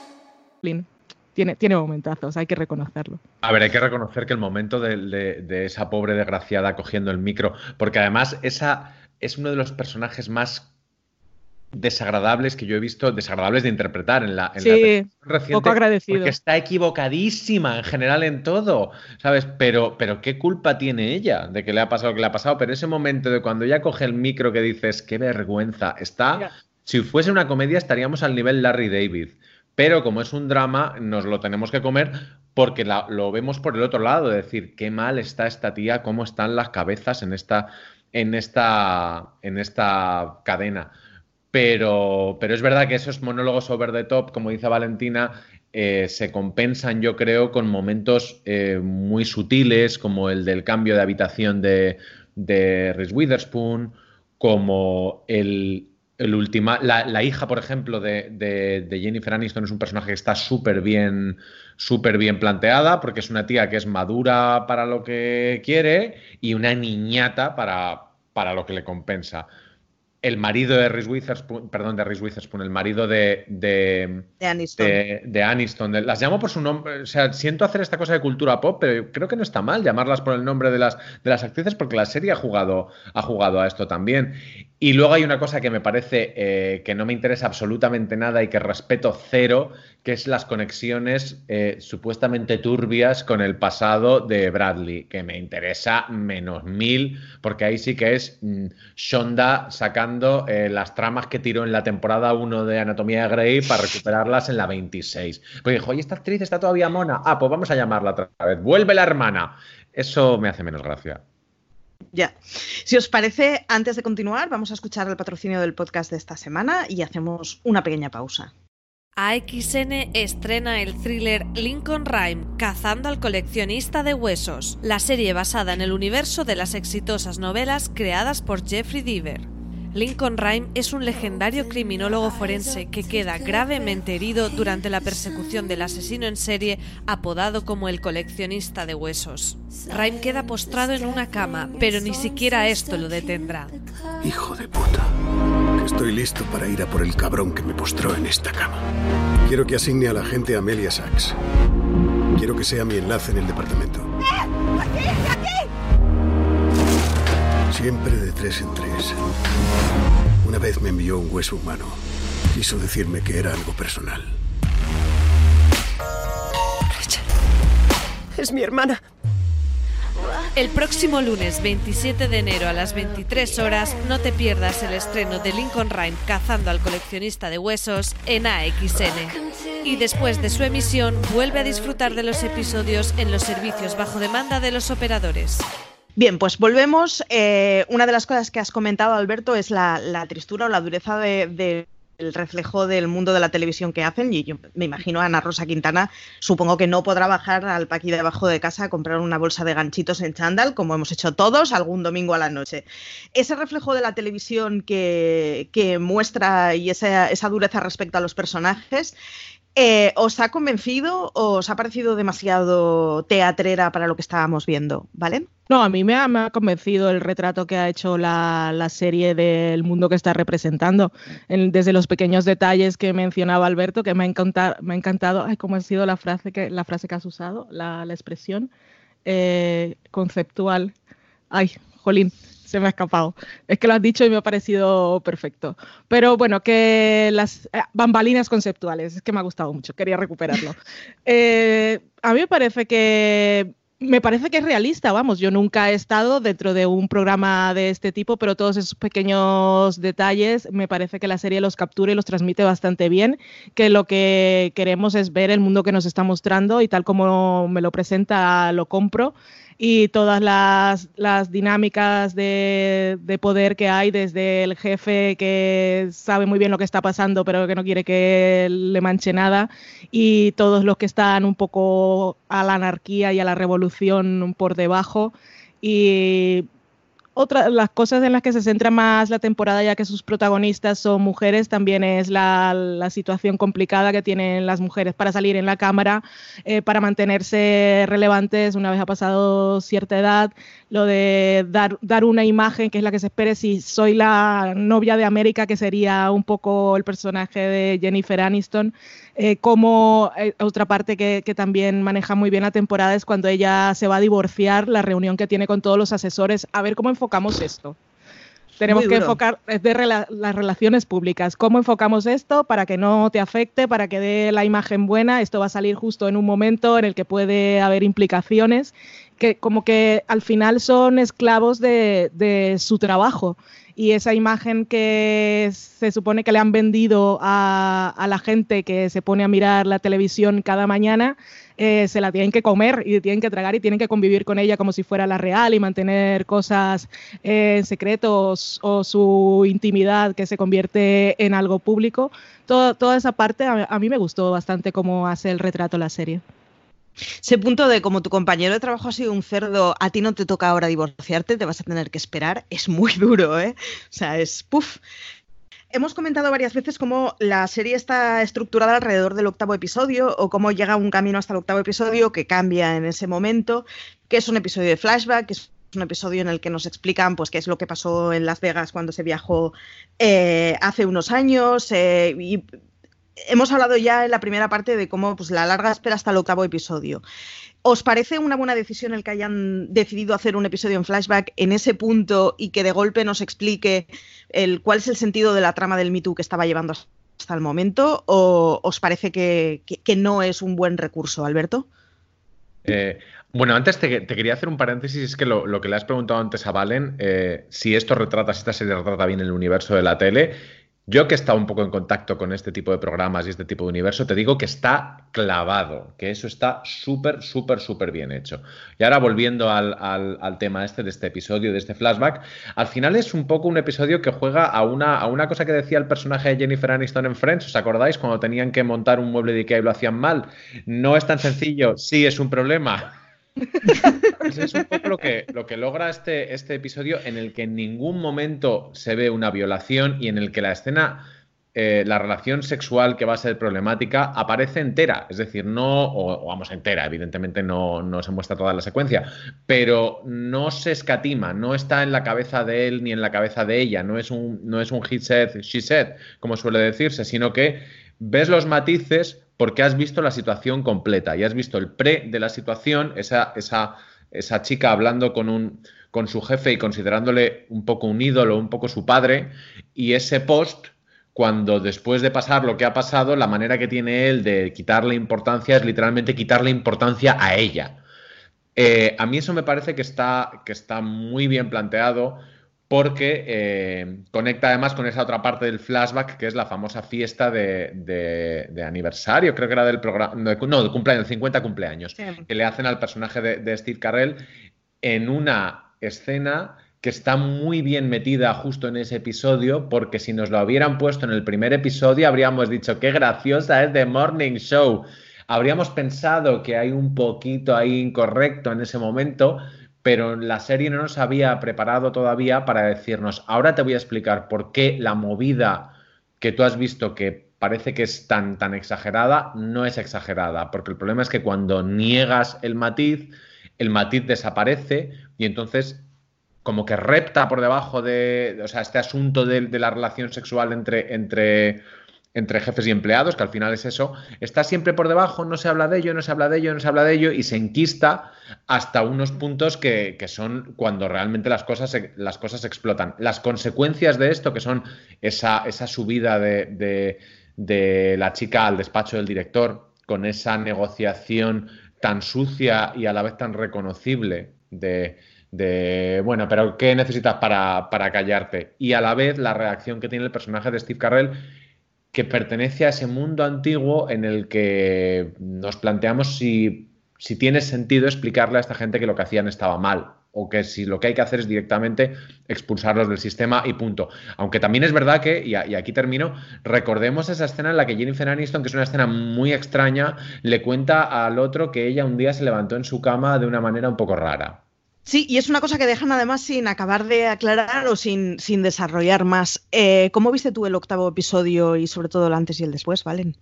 tiene, tiene momentazos, hay que reconocerlo. A ver, hay que reconocer que el momento de, esa pobre desgraciada cogiendo el micro, porque además esa es uno de los personajes más desagradables que yo he visto, desagradables de interpretar en la, en sí, poco agradecido. Porque está equivocadísima en general en todo, ¿sabes? Pero, pero qué culpa tiene ella de que le ha pasado lo que le ha pasado. Pero ese momento de cuando ella coge el micro que dices, qué vergüenza, está... Si fuese una comedia estaríamos al nivel Larry David. Pero como es un drama, nos lo tenemos que comer porque lo vemos por el otro lado, es decir, qué mal está esta tía, cómo están las cabezas en esta, en esta, en esta cadena. Pero, pero es verdad que esos monólogos over the top, como dice Valentina, eh, se compensan, yo creo, con momentos eh, muy sutiles, como el del cambio de habitación de, de Witherspoon, como el, la, hija, por ejemplo, de, Jennifer Aniston es un personaje que está súper bien, súper bien planteada, porque es una tía que es madura para lo que quiere y una niñata para, para lo que le compensa el marido de Reese Witherspoon, perdón, de Reese Witherspoon, el marido de, de, de Aniston. las llamo por su nombre, o sea, siento hacer esta cosa de cultura pop, pero creo que no está mal llamarlas por el nombre de las, de las actrices porque la serie ha jugado, ha jugado a esto también. Y luego hay una cosa que me parece eh, que no me interesa absolutamente nada y que respeto cero, que es las conexiones eh, supuestamente turbias con el pasado de Bradley, que me interesa menos mil, porque ahí sí que es mm, Shonda sacando eh, las tramas que tiró en la temporada 1 de Anatomía de Grey para recuperarlas en la 26. Pues dijo, oye, esta actriz está todavía mona. Ah, pues vamos a llamarla otra vez. Vuelve la hermana. Eso me hace menos gracia. Ya. Si os parece, antes de continuar, vamos a escuchar el patrocinio del podcast de esta semana y hacemos una pequeña pausa. AXN estrena el thriller Lincoln Rhyme, Cazando al coleccionista de huesos, la serie basada en el universo de las exitosas novelas creadas por Jeffrey Deaver. Lincoln Rhyme es un legendario criminólogo forense que queda gravemente herido durante la persecución del asesino en serie apodado como el coleccionista de huesos. Rhyme queda postrado en una cama, pero ni siquiera esto lo detendrá. Hijo de puta. Estoy listo para ir a por el cabrón que me postró en esta cama. Quiero que asigne a la gente Amelia Sachs. Quiero que sea mi enlace en el departamento. ¡Aquí! Siempre de tres en tres. Una vez me envió un hueso humano. Quiso decirme que era algo personal. Rachel. Es mi hermana. El próximo lunes 27 de enero a las 23 horas no te pierdas el estreno de Lincoln Rhyme Cazando al coleccionista de huesos en AXN. Y después de su emisión vuelve a disfrutar de los episodios en los servicios bajo demanda de los operadores. Bien, pues volvemos. Eh, una de las cosas que has comentado, Alberto, es la, tristura o la dureza del reflejo del mundo de la televisión que hacen. Y yo me imagino a Ana Rosa Quintana, supongo que no podrá bajar al paqui de abajo de casa a comprar una bolsa de ganchitos en chándal, como hemos hecho todos algún domingo a la noche. Ese reflejo de la televisión que, muestra y esa, esa dureza respecto a los personajes eh, ¿Os ha convencido o os ha parecido demasiado teatrera para lo que estábamos viendo? ¿Vale? No, a mí me ha, convencido el retrato que ha hecho la, serie del mundo que está representando, desde los pequeños detalles que mencionaba Alberto, que me ha encantado, me ha encantado ay, cómo ha sido la frase que, la frase que has usado, la, expresión eh, conceptual Ay, jolín, se me ha escapado. Es que lo has dicho y me ha parecido perfecto. Pero bueno, que las eh, bambalinas conceptuales, es que me ha gustado mucho, quería recuperarlo. Eh, a mí me parece que me parece que es realista, vamos, yo nunca he estado dentro de un programa de este tipo, pero todos esos pequeños detalles me parece que la serie los captura y los transmite bastante bien, que lo que queremos es ver el mundo que nos está mostrando y tal como me lo presenta lo compro y todas las, dinámicas de, poder que hay desde el jefe que sabe muy bien lo que está pasando pero que no quiere que le manche nada y todos los que están un poco a la anarquía y a la revolución por debajo y otra, las cosas en las que se centra más la temporada, ya que sus protagonistas son mujeres, también es la, situación complicada que tienen las mujeres para salir en la cámara, eh, para mantenerse relevantes una vez ha pasado cierta edad, lo de dar, dar una imagen que es la que se espere si soy la novia de América, que sería un poco el personaje de Jennifer Aniston, eh, como eh, otra parte que, también maneja muy bien la temporada es cuando ella se va a divorciar, la reunión que tiene con todos los asesores, a ver cómo enfocamos esto. Tenemos que enfocar de las relaciones públicas. ¿Cómo enfocamos esto para que no te afecte, para que dé la imagen buena? Esto va a salir justo en un momento en el que puede haber implicaciones que como que al final son esclavos de, su trabajo y esa imagen que se supone que le han vendido a, la gente que se pone a mirar la televisión cada mañana, eh, se la tienen que comer y tienen que tragar y tienen que convivir con ella como si fuera la real y mantener cosas eh, secretos o su intimidad que se convierte en algo público. toda esa parte a, a mí me gustó bastante cómo hace el retrato la serie. Ese punto de como tu compañero de trabajo ha sido un cerdo, a ti no te toca ahora divorciarte, te vas a tener que esperar, es muy duro, ¿eh? O sea, es puff. Hemos comentado varias veces cómo la serie está estructurada alrededor del octavo episodio o cómo llega un camino hasta el octavo episodio que cambia en ese momento, que es un episodio de flashback, que es un episodio en el que nos explican pues qué es lo que pasó en Las Vegas cuando se viajó eh, hace unos años eh, hemos hablado ya en la primera parte de cómo pues, la larga espera hasta el octavo episodio. ¿Os parece una buena decisión el que hayan decidido hacer un episodio en flashback en ese punto y que de golpe nos explique el, cuál es el sentido de la trama del Me que estaba llevando hasta el momento? ¿O os parece que, no es un buen recurso, Alberto? Eh, bueno, antes te, quería hacer un paréntesis, es que lo, que le has preguntado antes a Valen, eh, si esto retrata, si esta serie retrata bien el universo de la tele, yo que he estado un poco en contacto con este tipo de programas y este tipo de universo, te digo que está clavado, que eso está súper, súper, súper bien hecho. Y ahora volviendo al, tema este de este episodio, de este flashback, al final es un poco un episodio que juega a una, a una cosa que decía el personaje de Jennifer Aniston en Friends, ¿os acordáis? Cuando tenían que montar un mueble de Ikea y lo hacían mal. No es tan sencillo, sí es un problema. Es un poco lo que, lo que logra este, este episodio en el que en ningún momento se ve una violación y en el que la escena, eh, la relación sexual que va a ser problemática aparece entera. Es decir, no, o, vamos, entera, evidentemente no, no, se muestra toda la secuencia, pero no se escatima, no está en la cabeza de él ni en la cabeza de ella, no es un, no es un he said, she said, como suele decirse, sino que ves los matices porque has visto la situación completa y has visto el pre de la situación, esa, chica hablando con, un, con su jefe y considerándole un poco un ídolo, un poco su padre, y ese post, cuando después de pasar lo que ha pasado, la manera que tiene él de quitarle importancia es literalmente quitarle importancia a ella. Eh, a mí eso me parece que está muy bien planteado porque eh, conecta además con esa otra parte del flashback, que es la famosa fiesta de, aniversario, creo que era del programa, no, de cumpleaños, 50 cumpleaños, que le hacen al personaje de, Steve Carell en una escena que está muy bien metida justo en ese episodio, porque si nos lo hubieran puesto en el primer episodio, habríamos dicho, qué graciosa es The Morning Show. Habríamos pensado que hay un poquito ahí incorrecto en ese momento, pero la serie no nos había preparado todavía para decirnos, ahora te voy a explicar por qué la movida que tú has visto que parece que es tan, tan exagerada, no es exagerada, porque el problema es que cuando niegas el matiz, el matiz desaparece y entonces como que repta por debajo de, o sea, este asunto de, la relación sexual entre, entre entre jefes y empleados, que al final es eso, está siempre por debajo, no se habla de ello, no se habla de ello, no se habla de ello, y se enquista hasta unos puntos que, son cuando realmente las cosas, las cosas explotan. Las consecuencias de esto, que son esa, esa subida de, de la chica al despacho del director, con esa negociación tan sucia y a la vez tan reconocible de, de bueno, pero ¿qué necesitas para, para, callarte? Y a la vez la reacción que tiene el personaje de Steve Carrell, que pertenece a ese mundo antiguo en el que nos planteamos si, si tiene sentido explicarle a esta gente que lo que hacían estaba mal o que si lo que hay que hacer es directamente expulsarlos del sistema y punto. Aunque también es verdad que, y, aquí termino, recordemos esa escena en la que Jennifer Aniston, que es una escena muy extraña, le cuenta al otro que ella un día se levantó en su cama de una manera un poco rara. Sí, y es una cosa que dejan además sin acabar de aclarar o sin, sin desarrollar más. Eh, ¿Cómo viste tú el octavo episodio y sobre todo el antes y el después, Valen?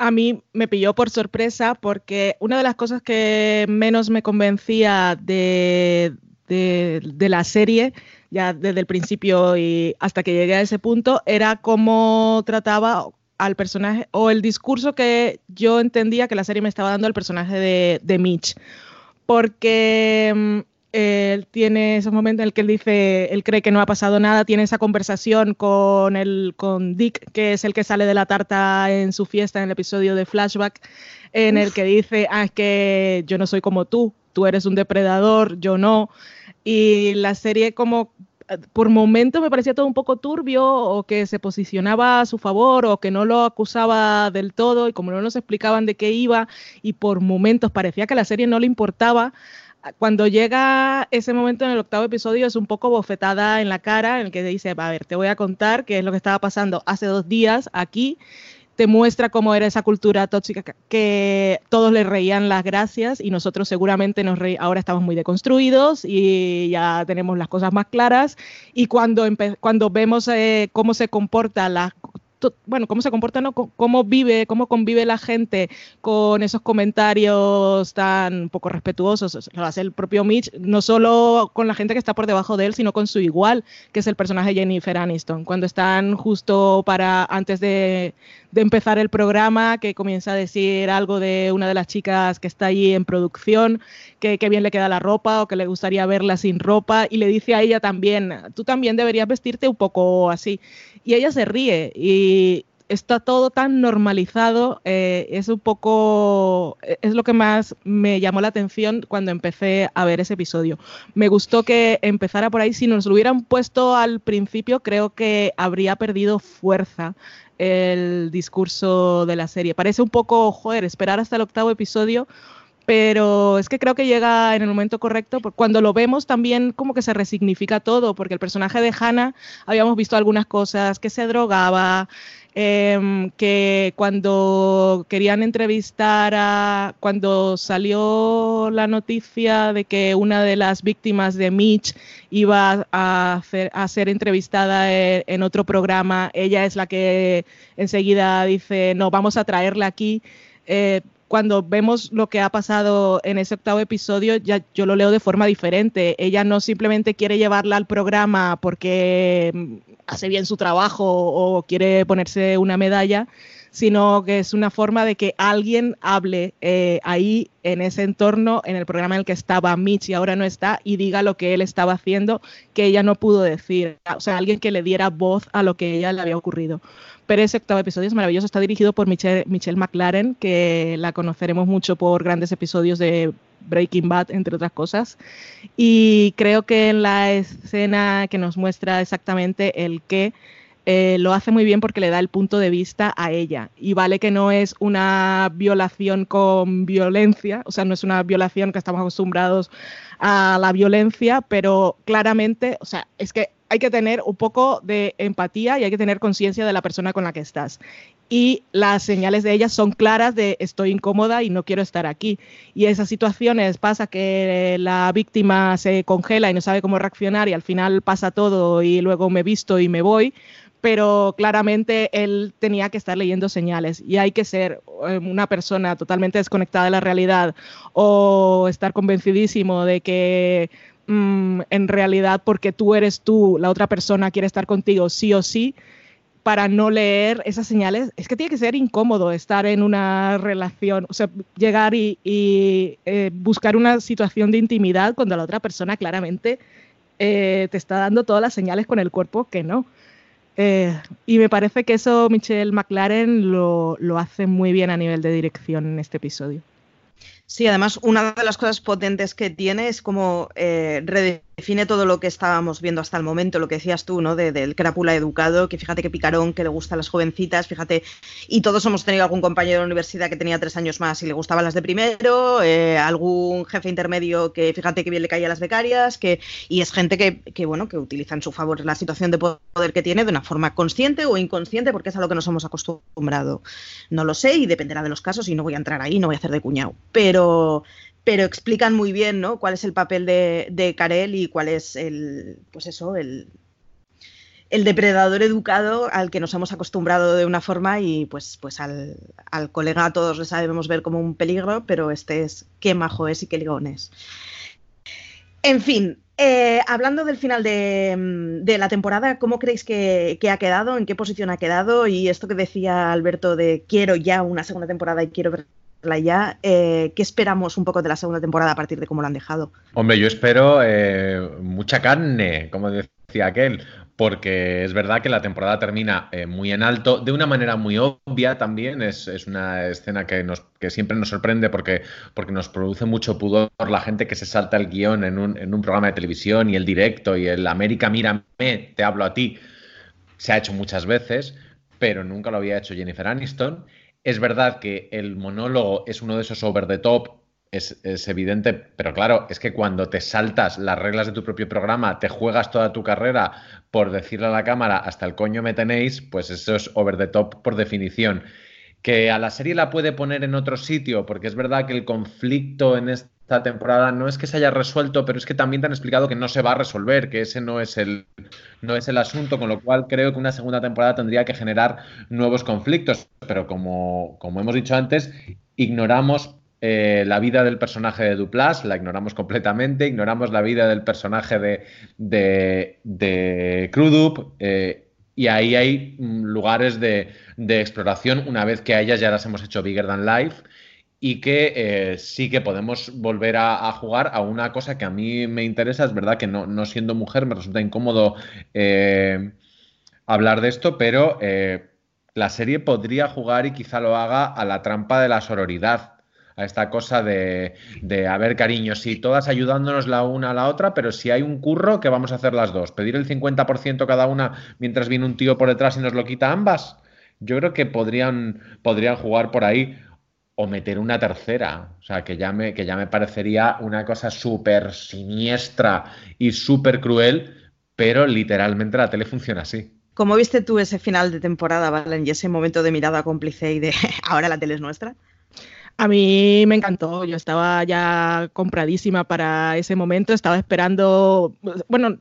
a mí me pilló por sorpresa porque una de las cosas que menos me convencía de, la serie, ya desde el principio y hasta que llegué a ese punto, era cómo trataba al personaje o el discurso que yo entendía que la serie me estaba dando al personaje de, de Mitch. Porque mm, él tiene esos momentos en el que él dice, él cree que no ha pasado nada, tiene esa conversación con, el, con Dick, que es el que sale de la tarta en su fiesta en el episodio de Flashback, en el que dice, ah, es que yo no soy como tú, tú eres un depredador, yo no. Y la serie como por momentos me parecía todo un poco turbio o que se posicionaba a su favor o que no lo acusaba del todo y como no nos explicaban de qué iba y por momentos parecía que a la serie no le importaba cuando llega ese momento en el octavo episodio es un poco bofetada en la cara en el que dice, a ver, te voy a contar qué es lo que estaba pasando hace dos días aquí, te muestra cómo era esa cultura tóxica que todos le reían las gracias y nosotros seguramente nos ahora estamos muy deconstruidos y ya tenemos las cosas más claras. Y cuando, cuando vemos eh, cómo se comporta la bueno, cómo se comporta, ¿no? cómo vive, cómo convive la gente con esos comentarios tan poco respetuosos. Lo hace el propio Mitch, no solo con la gente que está por debajo de él, sino con su igual, que es el personaje Jennifer Aniston. Cuando están justo para antes de, de empezar el programa, que comienza a decir algo de una de las chicas que está allí en producción, que, bien le queda la ropa o que le gustaría verla sin ropa, y le dice a ella también, tú también deberías vestirte un poco así. Y ella se ríe y está todo tan normalizado, eh, es un poco, es lo que más me llamó la atención cuando empecé a ver ese episodio. Me gustó que empezara por ahí, si nos lo hubieran puesto al principio, creo que habría perdido fuerza el discurso de la serie. Parece un poco, joder, esperar hasta el octavo episodio, pero es que creo que llega en el momento correcto. Cuando lo vemos también como que se resignifica todo, porque el personaje de Hannah habíamos visto algunas cosas, que se drogaba, em, que cuando querían entrevistar a, cuando salió la noticia de que una de las víctimas de Mitch iba a, hacer, a ser entrevistada en, en otro programa, ella es la que enseguida dice, no, vamos a traerla aquí. Eh, cuando vemos lo que ha pasado en ese octavo episodio, ya yo lo leo de forma diferente. Ella no simplemente quiere llevarla al programa porque mm, hace bien su trabajo o quiere ponerse una medalla, sino que es una forma de que alguien hable eh, ahí en ese entorno, en el programa en el que estaba Mitch y ahora no está, y diga lo que él estaba haciendo que ella no pudo decir. O sea, alguien que le diera voz a lo que ella le había ocurrido. Pero ese octavo episodio es maravilloso, está dirigido por Michelle, Michelle McLaren, que la conoceremos mucho por grandes episodios de Breaking Bad, entre otras cosas. Y creo que en la escena que nos muestra exactamente el qué, eh, lo hace muy bien porque le da el punto de vista a ella. Y vale que no es una violación con violencia, o sea, no es una violación que estamos acostumbrados a la violencia, pero claramente, o sea, es que hay que tener un poco de empatía y hay que tener conciencia de la persona con la que estás. Y las señales de ella son claras de estoy incómoda y no quiero estar aquí. Y esas situaciones pasa que la víctima se congela y no sabe cómo reaccionar y al final pasa todo y luego me visto y me voy pero claramente él tenía que estar leyendo señales y hay que ser eh, una persona totalmente desconectada de la realidad o estar convencidísimo de que Mm, en realidad porque tú eres tú, la otra persona quiere estar contigo sí o sí, para no leer esas señales. Es que tiene que ser incómodo estar en una relación, o sea, llegar y, eh, buscar una situación de intimidad cuando la otra persona claramente eh, te está dando todas las señales con el cuerpo que no. Eh, y me parece que eso Michelle McLaren lo, lo hace muy bien a nivel de dirección en este episodio. Sí, además una de las cosas potentes que tiene es como eh, redefine todo lo que estábamos viendo hasta el momento, lo que decías tú, ¿no? De, del crápula educado, que fíjate que picarón, que le gustan las jovencitas, fíjate, y todos hemos tenido algún compañero de universidad que tenía tres años más y le gustaban las de primero, eh, algún jefe intermedio que fíjate que bien le caía a las becarias, que, y es gente que, que, bueno, que utiliza en su favor la situación de poder que tiene de una forma consciente o inconsciente, porque es a lo que nos hemos acostumbrado. No lo sé y dependerá de los casos y no voy a entrar ahí, no voy a hacer de cuñado. Pero pero, explican muy bien ¿no? cuál es el papel de, de Karel y cuál es el, pues eso, el, depredador educado al que nos hemos acostumbrado de una forma y pues, pues al, colega todos le sabemos ver como un peligro, pero este es qué majo es y qué ligón es. En fin, eh, hablando del final de, de, la temporada, ¿cómo creéis que, que, ha quedado? ¿En qué posición ha quedado? Y esto que decía Alberto de quiero ya una segunda temporada y quiero ver ya, eh, ¿qué esperamos un poco de la segunda temporada a partir de cómo lo han dejado? Hombre, yo espero eh, mucha carne, como decía aquel, porque es verdad que la temporada termina eh, muy en alto, de una manera muy obvia también, es, es una escena que, nos, que siempre nos sorprende porque, porque nos produce mucho pudor la gente que se salta el guion en un, en un programa de televisión y el directo y el América, mírame, te hablo a ti, se ha hecho muchas veces, pero nunca lo había hecho Jennifer Aniston. Es verdad que el monólogo es uno de esos over the top, es, evidente, pero claro, es que cuando te saltas las reglas de tu propio programa, te juegas toda tu carrera por decirle a la cámara hasta el coño me tenéis, pues eso es over the top por definición. Que a la serie la puede poner en otro sitio, porque es verdad que el conflicto en este esta temporada no es que se haya resuelto, pero es que también te han explicado que no se va a resolver, que ese no es el, no es el asunto, con lo cual creo que una segunda temporada tendría que generar nuevos conflictos. Pero como, como hemos dicho antes, ignoramos eh, la vida del personaje de Duplas, la ignoramos completamente, ignoramos la vida del personaje de, de, Crudup, eh, y ahí hay mm, lugares de, de, exploración una vez que a ellas ya las hemos hecho bigger than life y que eh, sí que podemos volver a, jugar a una cosa que a mí me interesa. Es verdad que no, siendo mujer me resulta incómodo eh, hablar de esto, pero eh, la serie podría jugar y quizá lo haga a la trampa de la sororidad. A esta cosa de, de, a ver, cariño, sí, todas ayudándonos la una a la otra, pero si hay un curro, ¿qué vamos a hacer las dos? ¿Pedir el 50% cada una mientras viene un tío por detrás y nos lo quita ambas? Yo creo que podrían, podrían jugar por ahí o meter una tercera. O sea, que ya me, que ya me parecería una cosa súper siniestra y súper cruel, pero literalmente la tele funciona así. ¿Cómo viste tú ese final de temporada, Valen, y ese momento de mirada cómplice y de ahora la tele es nuestra? A mí me encantó, yo estaba ya compradísima para ese momento, estaba esperando, bueno,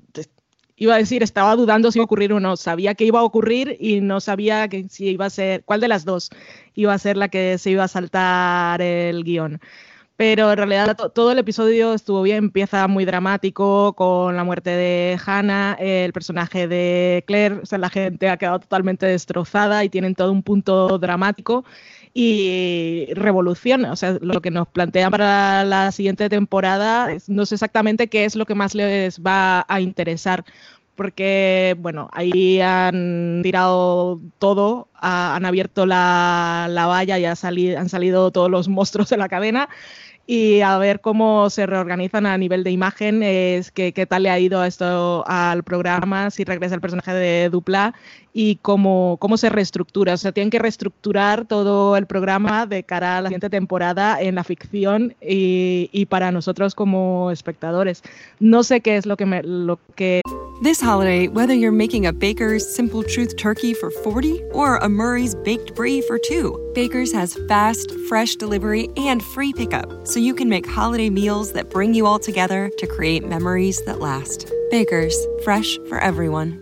iba a decir, estaba dudando si iba a ocurrir o no. Sabía que iba a ocurrir y no sabía que si iba a ser, cuál de las dos iba a ser la que se iba a saltar el guion. Pero en realidad todo el episodio estuvo bien, empieza muy dramático con la muerte de Hannah, el personaje de Claire, o sea, la gente ha quedado totalmente destrozada y tienen todo un punto dramático y revolución. O sea, lo que nos plantean para la siguiente temporada, no sé exactamente qué es lo que más les va a interesar. Porque, bueno, ahí han tirado todo, han abierto la, la valla y han salido todos los monstruos de la cadena y a ver cómo se reorganizan a nivel de imagen, es que, qué tal le ha ido esto al programa, si regresa el personaje de Dupla y cómo, cómo se reestructura. O sea, tienen que reestructurar todo el programa de cara a la siguiente temporada en la ficción y, y para nosotros como espectadores. No sé qué es lo que me... Lo que This holiday, whether you're making a Baker's Simple Truth turkey for 40 or a Murray's Baked Brie for 2, Baker's has fast, fresh delivery and free pickup, so you can make holiday meals that bring you all together to create memories that last. Baker's, fresh for everyone.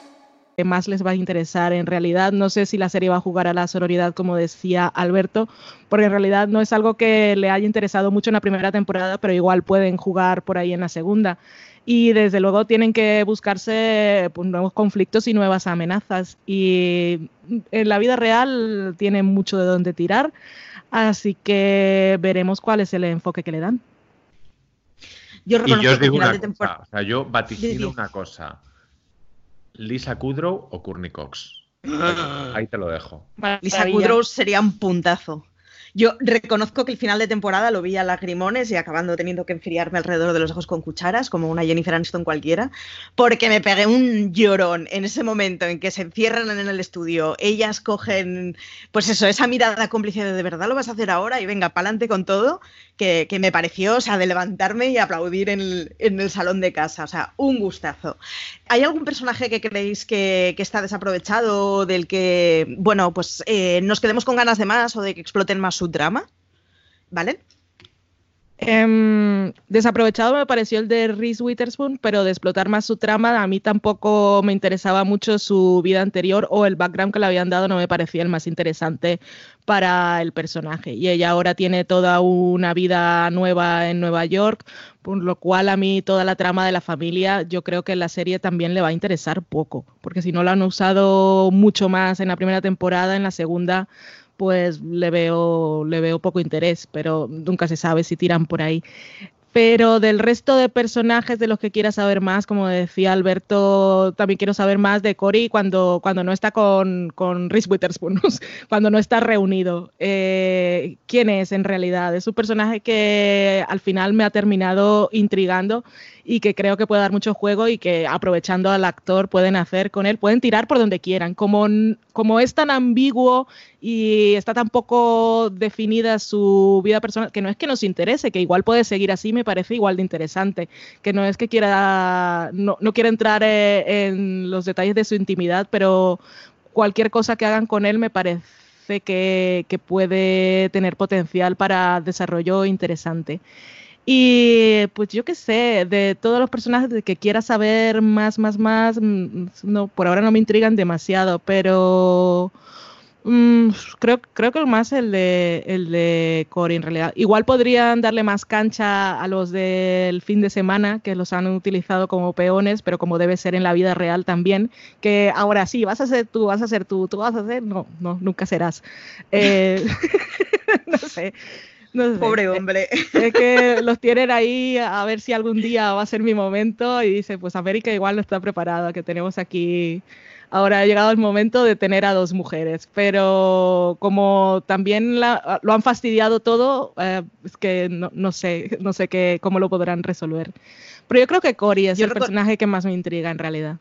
más les va a interesar. En realidad, no sé si la serie va a jugar a la sororidad, como decía Alberto, porque en realidad no es algo que le haya interesado mucho en la primera temporada, pero igual pueden jugar por ahí en la segunda. Y desde luego tienen que buscarse pues, nuevos conflictos y nuevas amenazas. Y en la vida real tienen mucho de dónde tirar, así que veremos cuál es el enfoque que le dan. Yo reconozco que final de temporada. O sea, yo vaticino una cosa Lisa Kudrow o Courtney Cox. Ahí te lo dejo. Lisa Kudrow sería un puntazo. Yo reconozco que el final de temporada lo vi a lagrimones y acabando teniendo que enfriarme alrededor de los ojos con cucharas, como una Jennifer Aniston cualquiera, porque me pegué un llorón en ese momento en que se encierran en el estudio, ellas cogen, pues eso, esa mirada cómplice de de verdad lo vas a hacer ahora y venga, pa'lante con todo, que, me pareció, o sea, de levantarme y aplaudir en el, salón de casa, o sea, un gustazo. ¿Hay algún personaje que creéis que, está desaprovechado, del que, bueno, pues eh, nos quedemos con ganas de más o de que exploten más su drama, ¿vale? Em, desaprovechado me pareció el de Reese Witherspoon, pero de explotar más su trama, a mí tampoco me interesaba mucho su vida anterior o el background que le habían dado no me parecía el más interesante para el personaje. Y ella ahora tiene toda una vida nueva en Nueva York, por lo cual a mí toda la trama de la familia yo creo que en la serie también le va a interesar poco, porque si no la han usado mucho más en la primera temporada, en la segunda pues le veo, le veo poco interés, pero nunca se sabe si tiran por ahí. Pero del resto de personajes de los que quiera saber más, como decía Alberto, también quiero saber más de Cory cuando, cuando no está con, con Reese Witherspoon, cuando no está reunido. Eh, ¿Quién es en realidad? Es un personaje que al final me ha terminado intrigando y que creo que puede dar mucho juego y que aprovechando al actor pueden hacer con él, pueden tirar por donde quieran. Como, como es tan ambiguo y está tan poco definida su vida personal, que no es que nos interese, que igual puede seguir así, me parece igual de interesante, que no es que quiera, no, no quiera entrar eh, en los detalles de su intimidad, pero cualquier cosa que hagan con él me parece que, que puede tener potencial para desarrollo interesante. Y pues yo qué sé, de todos los personajes que quiera saber más, más, más, mm, no, por ahora no me intrigan demasiado, pero mm, creo, creo que más el de el de Cory en realidad. Igual podrían darle más cancha a los del fin de semana, que los han utilizado como peones, pero como debe ser en la vida real también, que ahora sí, vas a ser tú, vas a ser tú, tú vas a ser, no, no, nunca serás. Eh, no sé. Pobre hombre. Es que los tienen ahí a ver si algún día va a ser mi momento y dice, pues América igual no está preparada, que tenemos aquí... Ahora ha llegado el momento de tener a dos mujeres, pero como también lo han fastidiado todo, eh, es que no, sé, no sé qué, cómo lo podrán resolver. Pero yo creo que Cory es el personaje que más me intriga en realidad.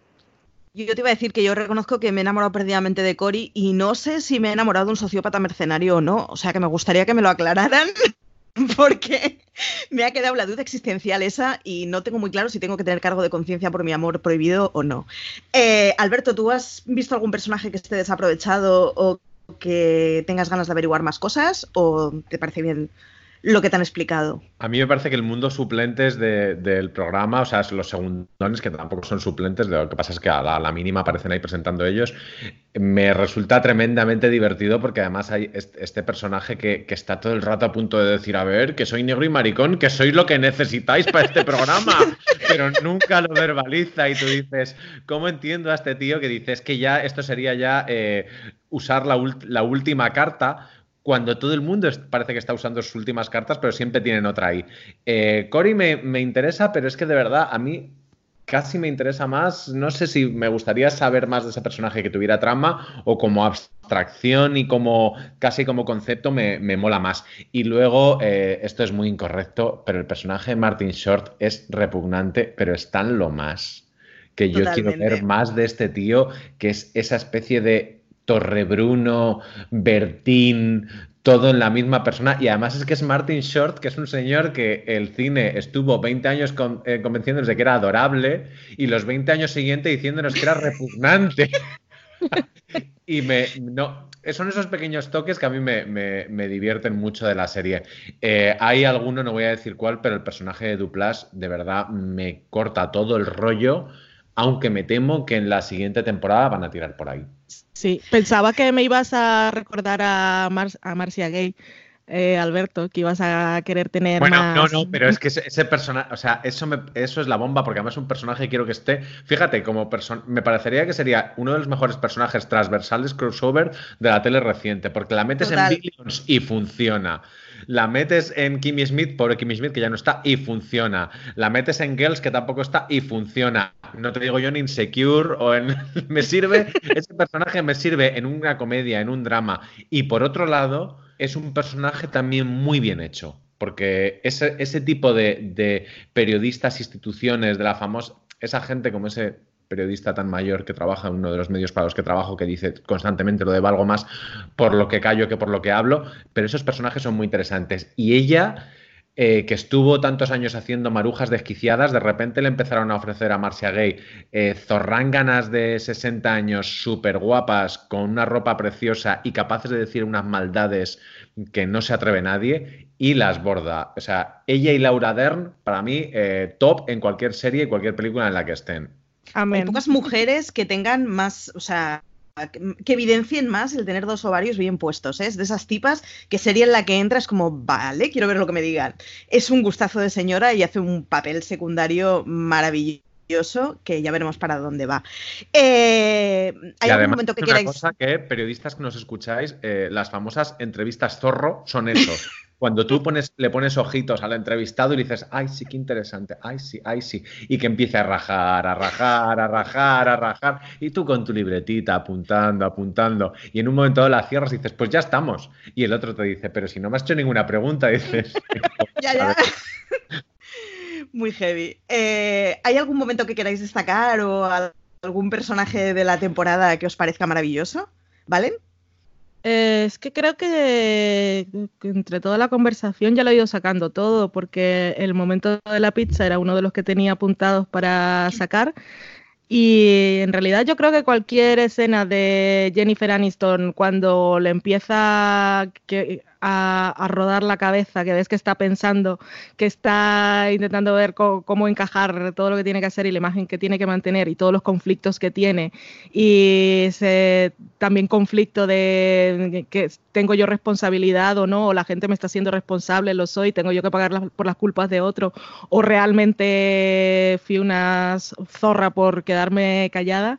Yo te iba a decir que yo reconozco que me he enamorado perdidamente de Cory y no sé si me he enamorado de un sociópata mercenario o no. O sea que me gustaría que me lo aclararan porque me ha quedado la duda existencial esa y no tengo muy claro si tengo que tener cargo de conciencia por mi amor prohibido o no. Eh, Alberto, ¿tú has visto algún personaje que esté desaprovechado o que tengas ganas de averiguar más cosas o te parece bien lo que te han explicado. A mí me parece que el mundo suplentes del programa, o sea, los segundones, que tampoco son suplentes, de lo que pasa es que a la, mínima aparecen ahí presentando ellos, me resulta tremendamente divertido porque además hay este, personaje que, está todo el rato a punto de decir, a ver, que soy negro y maricón, que sois lo que necesitáis para este programa, pero nunca lo verbaliza y tú dices, ¿cómo entiendo a este tío que dices que ya esto sería ya eh, usar la, la última carta? Cuando todo el mundo parece que está usando sus últimas cartas, pero siempre tienen otra ahí. Eh, Cory me, interesa, pero es que de verdad a mí casi me interesa más, no sé si me gustaría saber más de ese personaje que tuviera trama o como abstracción y como casi como concepto me, mola más. Y luego, eh, esto es muy incorrecto, pero el personaje de Martin Short es repugnante, pero es tan lo más que yo quiero ver más de este tío, que es esa especie de Torrebruno, Bertín, todo en la misma persona. Y además es que es Martin Short, que es un señor que el cine estuvo 20 años con- eh, convenciéndonos de que era adorable y los 20 años siguientes diciéndonos que era repugnante. y me. No, son esos pequeños toques que a mí me, divierten mucho de la serie. Eh, hay alguno, no voy a decir cuál, pero el personaje de Duplas de verdad me corta todo el rollo, aunque me temo que en la siguiente temporada van a tirar por ahí. Sí, pensaba que me ibas a recordar a, Mar- a Marcia Gay, eh, Alberto, que ibas a querer tener Bueno, más... no, no, pero es que ese, ese personaje, o sea, eso, me- eso es la bomba, porque además es un personaje que quiero que esté. Fíjate, como persona, me parecería que sería uno de los mejores personajes transversales crossover de la tele reciente, porque la metes Total. en Billions y funciona. La metes en Kimmy Smith, pobre Kimmy Smith, que ya no está, y funciona. La metes en Girls, que tampoco está, y funciona. No te digo yo en Insecure o en. me sirve, ese personaje me sirve en una comedia, en un drama. Y por otro lado, es un personaje también muy bien hecho. Porque ese, ese tipo de, de periodistas, instituciones, de la famosa. Esa gente como ese periodista tan mayor que trabaja en uno de los medios para los que trabajo, que dice constantemente lo de valgo más por lo que callo que por lo que hablo, pero esos personajes son muy interesantes. Y ella, eh, que estuvo tantos años haciendo marujas desquiciadas, de repente le empezaron a ofrecer a Marcia Gay eh, zorránganas de 60 años, súper guapas, con una ropa preciosa y capaces de decir unas maldades que no se atreve nadie, y las borda. O sea, ella y Laura Dern, para mí, eh, top en cualquier serie y cualquier película en la que estén. Hay pocas mujeres que tengan más, o sea, que, que evidencien más el tener dos ovarios bien puestos, ¿eh? Es de esas tipas que sería en la que entras como, vale, quiero ver lo que me digan. Es un gustazo de señora y hace un papel secundario maravilloso que ya veremos para dónde va. Eh, ¿Hay algún momento que es una cosa que periodistas que nos escucháis, eh, las famosas entrevistas zorro son eso. Cuando tú pones, le pones ojitos al entrevistado y le dices, ay, sí, qué interesante, ay, sí, ay, sí, y que empiece a rajar, a rajar, a rajar, a rajar, y tú con tu libretita apuntando, apuntando, y en un momento dado la cierras y dices, pues ya estamos. Y el otro te dice, pero si no me has hecho ninguna pregunta, dices, Ya, ya. Muy heavy. Eh, ¿Hay algún momento que queráis destacar o al- algún personaje de la temporada que os parezca maravilloso? ¿Vale? Eh, es que creo que, que entre toda la conversación ya lo he ido sacando todo, porque el momento de la pizza era uno de los que tenía apuntados para sacar. Y en realidad yo creo que cualquier escena de Jennifer Aniston cuando le empieza que- a, rodar la cabeza, que ves que está pensando, que está intentando ver cómo encajar todo lo que tiene que hacer y la imagen que tiene que mantener y todos los conflictos que tiene. Y ese también conflicto de que tengo yo responsabilidad o no, o la gente me está haciendo responsable, lo soy, tengo yo que pagar por las culpas de otro, o realmente fui una zorra por quedarme callada.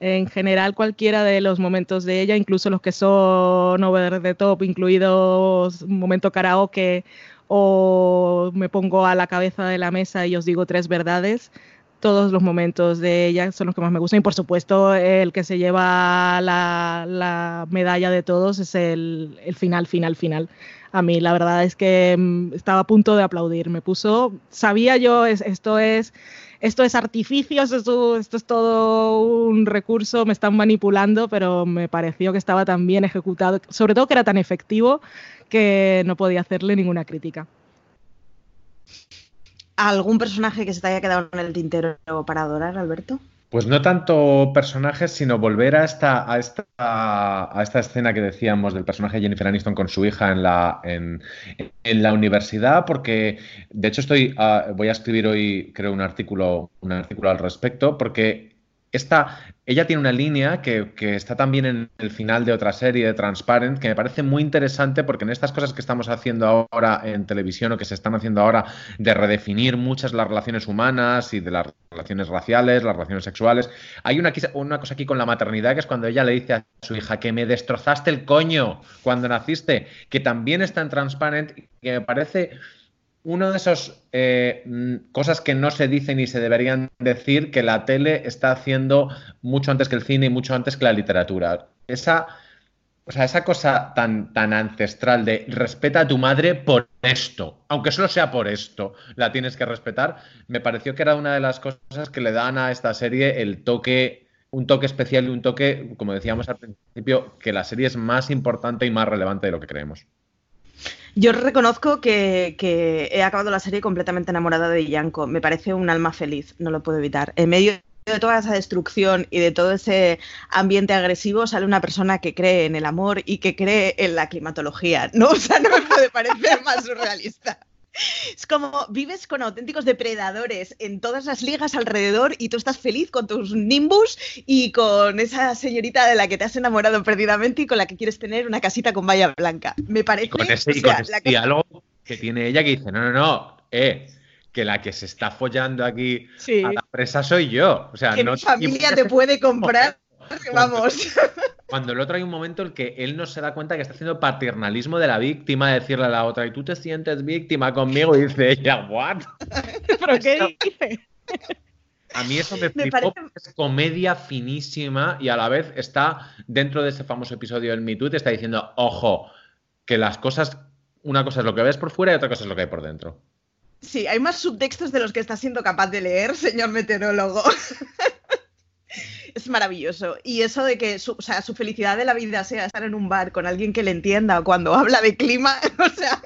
En general, cualquiera de los momentos de ella, incluso los que son over the top, incluidos momento karaoke o me pongo a la cabeza de la mesa y os digo tres verdades, todos los momentos de ella son los que más me gustan. Y por supuesto, el que se lleva la, la medalla de todos es el, final, final, final. A mí la verdad es que mm, estaba a punto de aplaudir. Me puso, sabía yo, es- esto es esto es artificio, esto es, todo un recurso, me están manipulando, pero me pareció que estaba tan bien ejecutado, sobre todo que era tan efectivo que no podía hacerle ninguna crítica. ¿Algún personaje que se te haya quedado en el tintero para adorar, Alberto? Pues no tanto personajes, sino volver a esta, a esta, a esta escena que decíamos del personaje de Jennifer Aniston con su hija en la, en, en la universidad, porque de hecho estoy, ah, voy a escribir hoy, creo, un artículo, un artículo al respecto, porque esta, ella tiene una línea que, está también en el final de otra serie de Transparent, que me parece muy interesante porque en estas cosas que estamos haciendo ahora en televisión o que se están haciendo ahora de redefinir muchas las relaciones humanas y de las relaciones raciales, las relaciones sexuales, hay una, una cosa aquí con la maternidad que es cuando ella le dice a su hija que me destrozaste el coño cuando naciste, que también está en Transparent y que me parece uno de esos eh, mm, cosas que no se dicen y se deberían decir que la tele está haciendo mucho antes que el cine y mucho antes que la literatura. Esa o sea, esa cosa tan, tan ancestral de respeta a tu madre por esto, aunque solo sea por esto, la tienes que respetar, me pareció que era una de las cosas que le dan a esta serie el toque, un toque especial y un toque, como decíamos al principio, que la serie es más importante y más relevante de lo que creemos. Yo reconozco que, he acabado la serie completamente enamorada de Yanko. Me parece un alma feliz, no lo puedo evitar. En medio de toda esa destrucción y de todo ese ambiente agresivo sale una persona que cree en el amor y que cree en la climatología, ¿no? O sea, no me puede parecer más surrealista. Es como vives con auténticos depredadores en todas las ligas alrededor y tú estás feliz con tus Nimbus y con esa señorita de la que te has enamorado perdidamente y con la que quieres tener una casita con valla blanca. Me parece. Y con ese, diálogo que tiene ella que dice: No, no, no, eh, que la que se está follando aquí a la presa soy yo. O sea, que no mi familia te puede comprar. Vamos. Cuando el otro hay un momento en que él no se da cuenta que está haciendo paternalismo de la víctima, decirle a la otra, y tú te sientes víctima conmigo, y dice ella, ¿what? ¿Pero qué dice? A mí eso me, me parece... es comedia finísima y a la vez está dentro de ese famoso episodio del Me Too, te está diciendo, ojo, que las cosas, una cosa es lo que ves por fuera y otra cosa es lo que hay por dentro. Sí, hay más subtextos de los que está siendo capaz de leer, señor meteorólogo. es maravilloso. Y eso de que su, o sea, su felicidad de la vida sea estar en un bar con alguien que le entienda cuando habla de clima, o sea,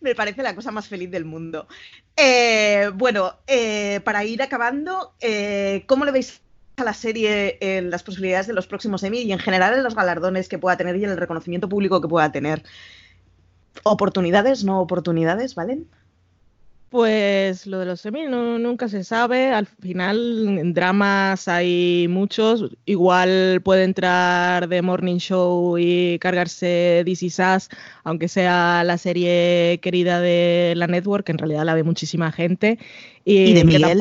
me parece la cosa más feliz del mundo. Eh, bueno, eh, para ir acabando, eh, ¿cómo le veis a la serie en las posibilidades de los próximos Emmy y en general en los galardones que pueda tener y en el reconocimiento público que pueda tener? ¿Oportunidades, no oportunidades, ¿valen? Pues lo de los semis no, nunca se sabe. Al final, en dramas hay muchos. Igual puede entrar The Morning Show y cargarse DC Sass, aunque sea la serie querida de la network, que en realidad la ve muchísima gente. Y, de Miguel.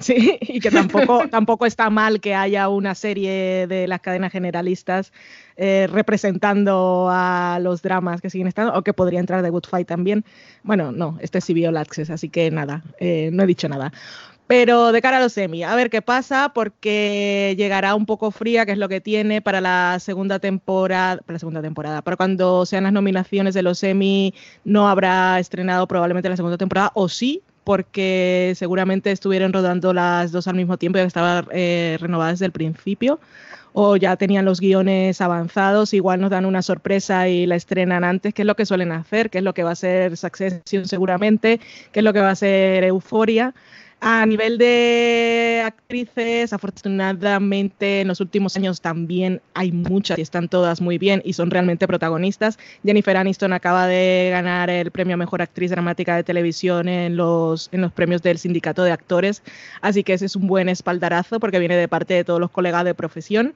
Sí, y que tampoco, tampoco está mal que haya una serie de las cadenas generalistas eh, representando a los dramas que siguen estando, o que podría entrar The Good Fight también. Bueno, no, este es CBO Access, así que nada, eh, no he dicho nada. Pero de cara a los semi, a ver qué pasa, porque llegará un poco fría, que es lo que tiene para la segunda temporada, para la segunda temporada, para cuando sean las nominaciones de los semi, no habrá estrenado probablemente la segunda temporada, o sí, porque seguramente estuvieron rodando las dos al mismo tiempo y estaban eh, renovadas desde el principio o ya tenían los guiones avanzados, igual nos dan una sorpresa y la estrenan antes, que es lo que suelen hacer, que es lo que va a ser Succession seguramente, que es lo que va a ser Euforia. A nivel de actrices, afortunadamente en los últimos años también hay muchas y están todas muy bien y son realmente protagonistas. Jennifer Aniston acaba de ganar el premio a Mejor Actriz Dramática de Televisión en los, en los premios del Sindicato de Actores, así que ese es un buen espaldarazo porque viene de parte de todos los colegas de profesión.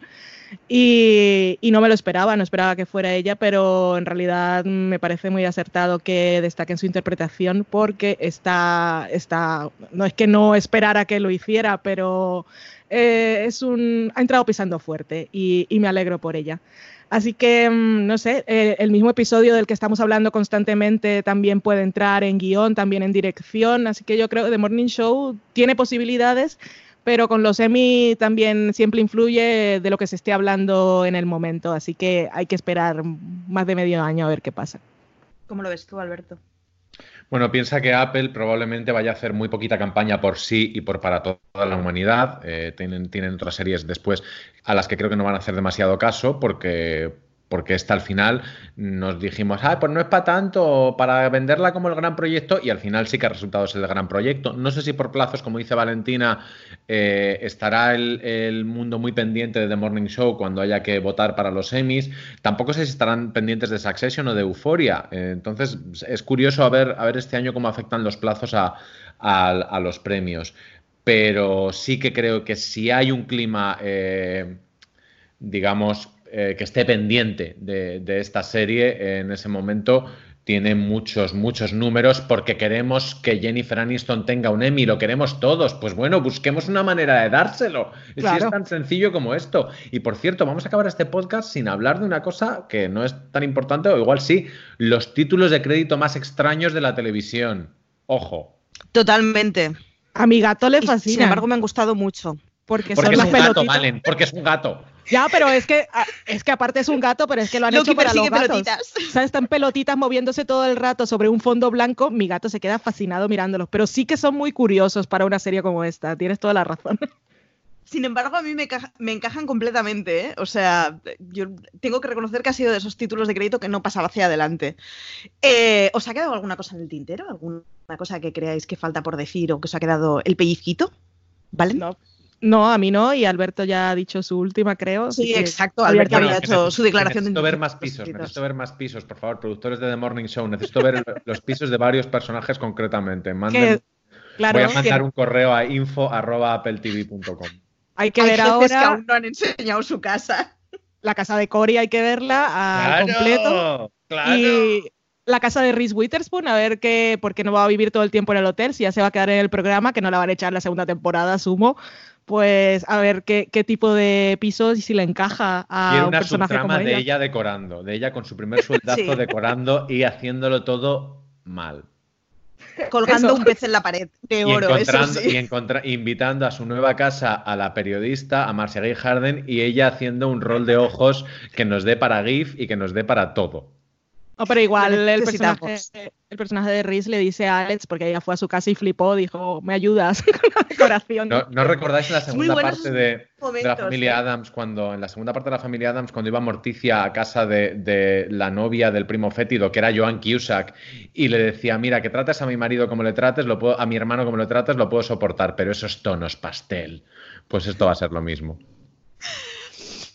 Y, no me lo esperaba, no esperaba que fuera ella, pero en realidad me parece muy acertado que destaque en su interpretación porque está, está, no es que no esperara que lo hiciera, pero eh, es un, ha entrado pisando fuerte y, me alegro por ella. Así que, mm, no sé, eh, el mismo episodio del que estamos hablando constantemente también puede entrar en guion, también en dirección, así que yo creo que The Morning Show tiene posibilidades pero con los Emmy también siempre influye de lo que se esté hablando en el momento, así que hay que esperar más de medio año a ver qué pasa. ¿Cómo lo ves tú, Alberto? Bueno, piensa que Apple probablemente vaya a hacer muy poquita campaña por sí y por para toda la humanidad. Eh, tienen, tienen otras series después a las que creo que no van a hacer demasiado caso porque porque esta al final nos dijimos, ah, pues no es para tanto, para venderla como el gran proyecto, y al final sí que ha resultado ser el gran proyecto. No sé si por plazos, como dice Valentina, eh, estará el, mundo muy pendiente de The Morning Show cuando haya que votar para los Emmys. Tampoco sé si estarán pendientes de Succession o de Euphoria. Eh, entonces, es curioso a ver, a ver este año cómo afectan los plazos a, los premios. Pero sí que creo que si hay un clima, eh, digamos, eh, que esté pendiente de, esta serie en ese momento tiene muchos, muchos números porque queremos que Jennifer Aniston tenga un Emmy, lo queremos todos. Pues bueno, busquemos una manera de dárselo. Si es tan sencillo como esto. Y por cierto, vamos a acabar este podcast sin hablar de una cosa que no es tan importante, o igual sí, los títulos de crédito más extraños de la televisión. Ojo. Totalmente. A mi gato le fascina. sin embargo, me han gustado mucho. Porque, Porque son es las un gato, pelotitas. Valen, porque es un gato. Ya, pero es que, ah, es que aparte es un gato, pero es que lo han Loki hecho para los gatos. pelotitas. O sea, están pelotitas moviéndose todo el rato sobre un fondo blanco. Mi gato se queda fascinado mirándolos. Pero sí que son muy curiosos para una serie como esta. Tienes toda la razón. Sin embargo, a mí me, me encajan completamente, ¿eh? O sea, yo tengo que reconocer que ha sido de esos títulos de crédito que no pasaba hacia adelante. Eh, ¿Os ha quedado alguna cosa en el tintero? ¿Alguna cosa que creáis que falta por decir o que os ha quedado el pellizquito? ¿Vale? No, no, a mí no. Y Alberto ya ha dicho su última, creo. Sí, que exacto. Alberto había hecho su declaración de Necesito ver más pisos, necesito ver más pisos, por favor, productores de The Morning Show. Necesito ver los pisos de varios personajes concretamente. Manden- claro, voy a mandar que un correo a info.appletv.com. hay que Hay ver jefes ahora que aún no han enseñado su casa. la casa de Cory, hay que verla al completo. ¡Claro! Y la casa de Reese Witherspoon, a ver qué, porque no va a vivir todo el tiempo en el hotel, si ya se va a quedar en el programa, que no la van a echar la segunda temporada, asumo. Pues a ver qué, qué tipo de pisos y si le encaja a Quiero un una personaje como subtrama de ella. ella decorando, de ella con su primer sueldazo Sí. decorando y haciéndolo todo mal. Colgando Eso. un pez en la pared de Y, oro, eso encontrando- sí. y encontra- invitando a su nueva casa a la periodista, a Marcia Gay Harden, y ella haciendo un rol de ojos que nos dé para GIF y que nos dé para todo. No, pero igual el personaje, el personaje de Reese le dice a Alex, porque ella fue a su casa y flipó, dijo, ¿me ayudas con la decoración? ¿No, ¿no recordáis en la segunda parte de, de la familia. Adams, cuando en la segunda parte de la familia Adams, cuando iba Morticia a casa de, de la novia del primo fétido, que era Joan Cusack, y le decía, mira, que trates a mi marido como le trates, lo puedo, a mi hermano como le trates, lo puedo soportar, pero esos tonos pastel, pues esto va a ser lo mismo.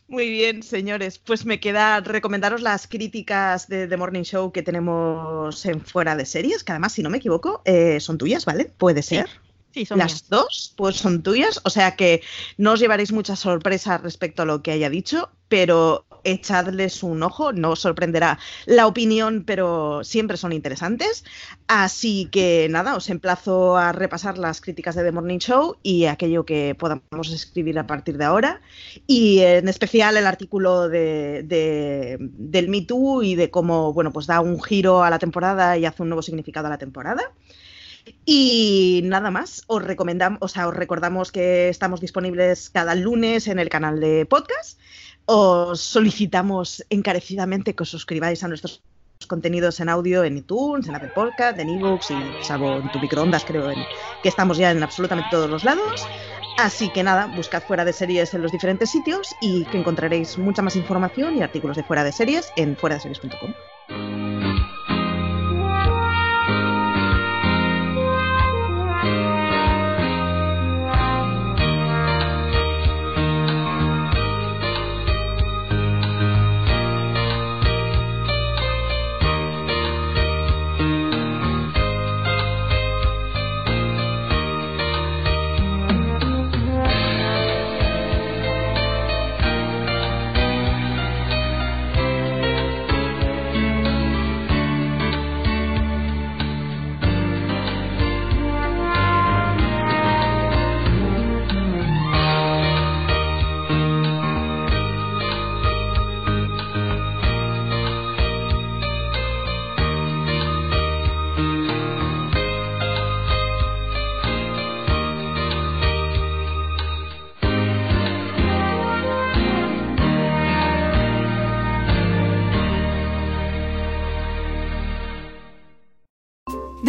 Muy bien, señores. Pues me queda recomendaros las críticas de The Morning Show que tenemos en Fuera de Series, que además, si no me equivoco, eh, son tuyas, ¿vale? Puede ser. Sí, son Las mías. dos, pues son tuyas. O sea que no os llevaréis mucha sorpresa respecto a lo que haya dicho, pero echadles un ojo, no os sorprenderá la opinión, pero siempre son interesantes. Así que nada, os emplazo a repasar las críticas de The Morning Show y aquello que podamos escribir a partir de ahora. Y en especial el artículo de, de- del Me Too y de cómo, bueno, pues da un giro a la temporada y hace un nuevo significado a la temporada. Y nada más, os recomendamos, o sea, os recordamos que estamos disponibles cada lunes en el canal de podcast. Os solicitamos encarecidamente que os suscribáis a nuestros contenidos en audio en iTunes, en Apple Podcast, en ebooks y salvo en tu microondas, creo que estamos ya en absolutamente todos los lados. Así que nada, buscad fuera de series en los diferentes sitios y que encontraréis mucha más información y artículos de fuera de series en fuera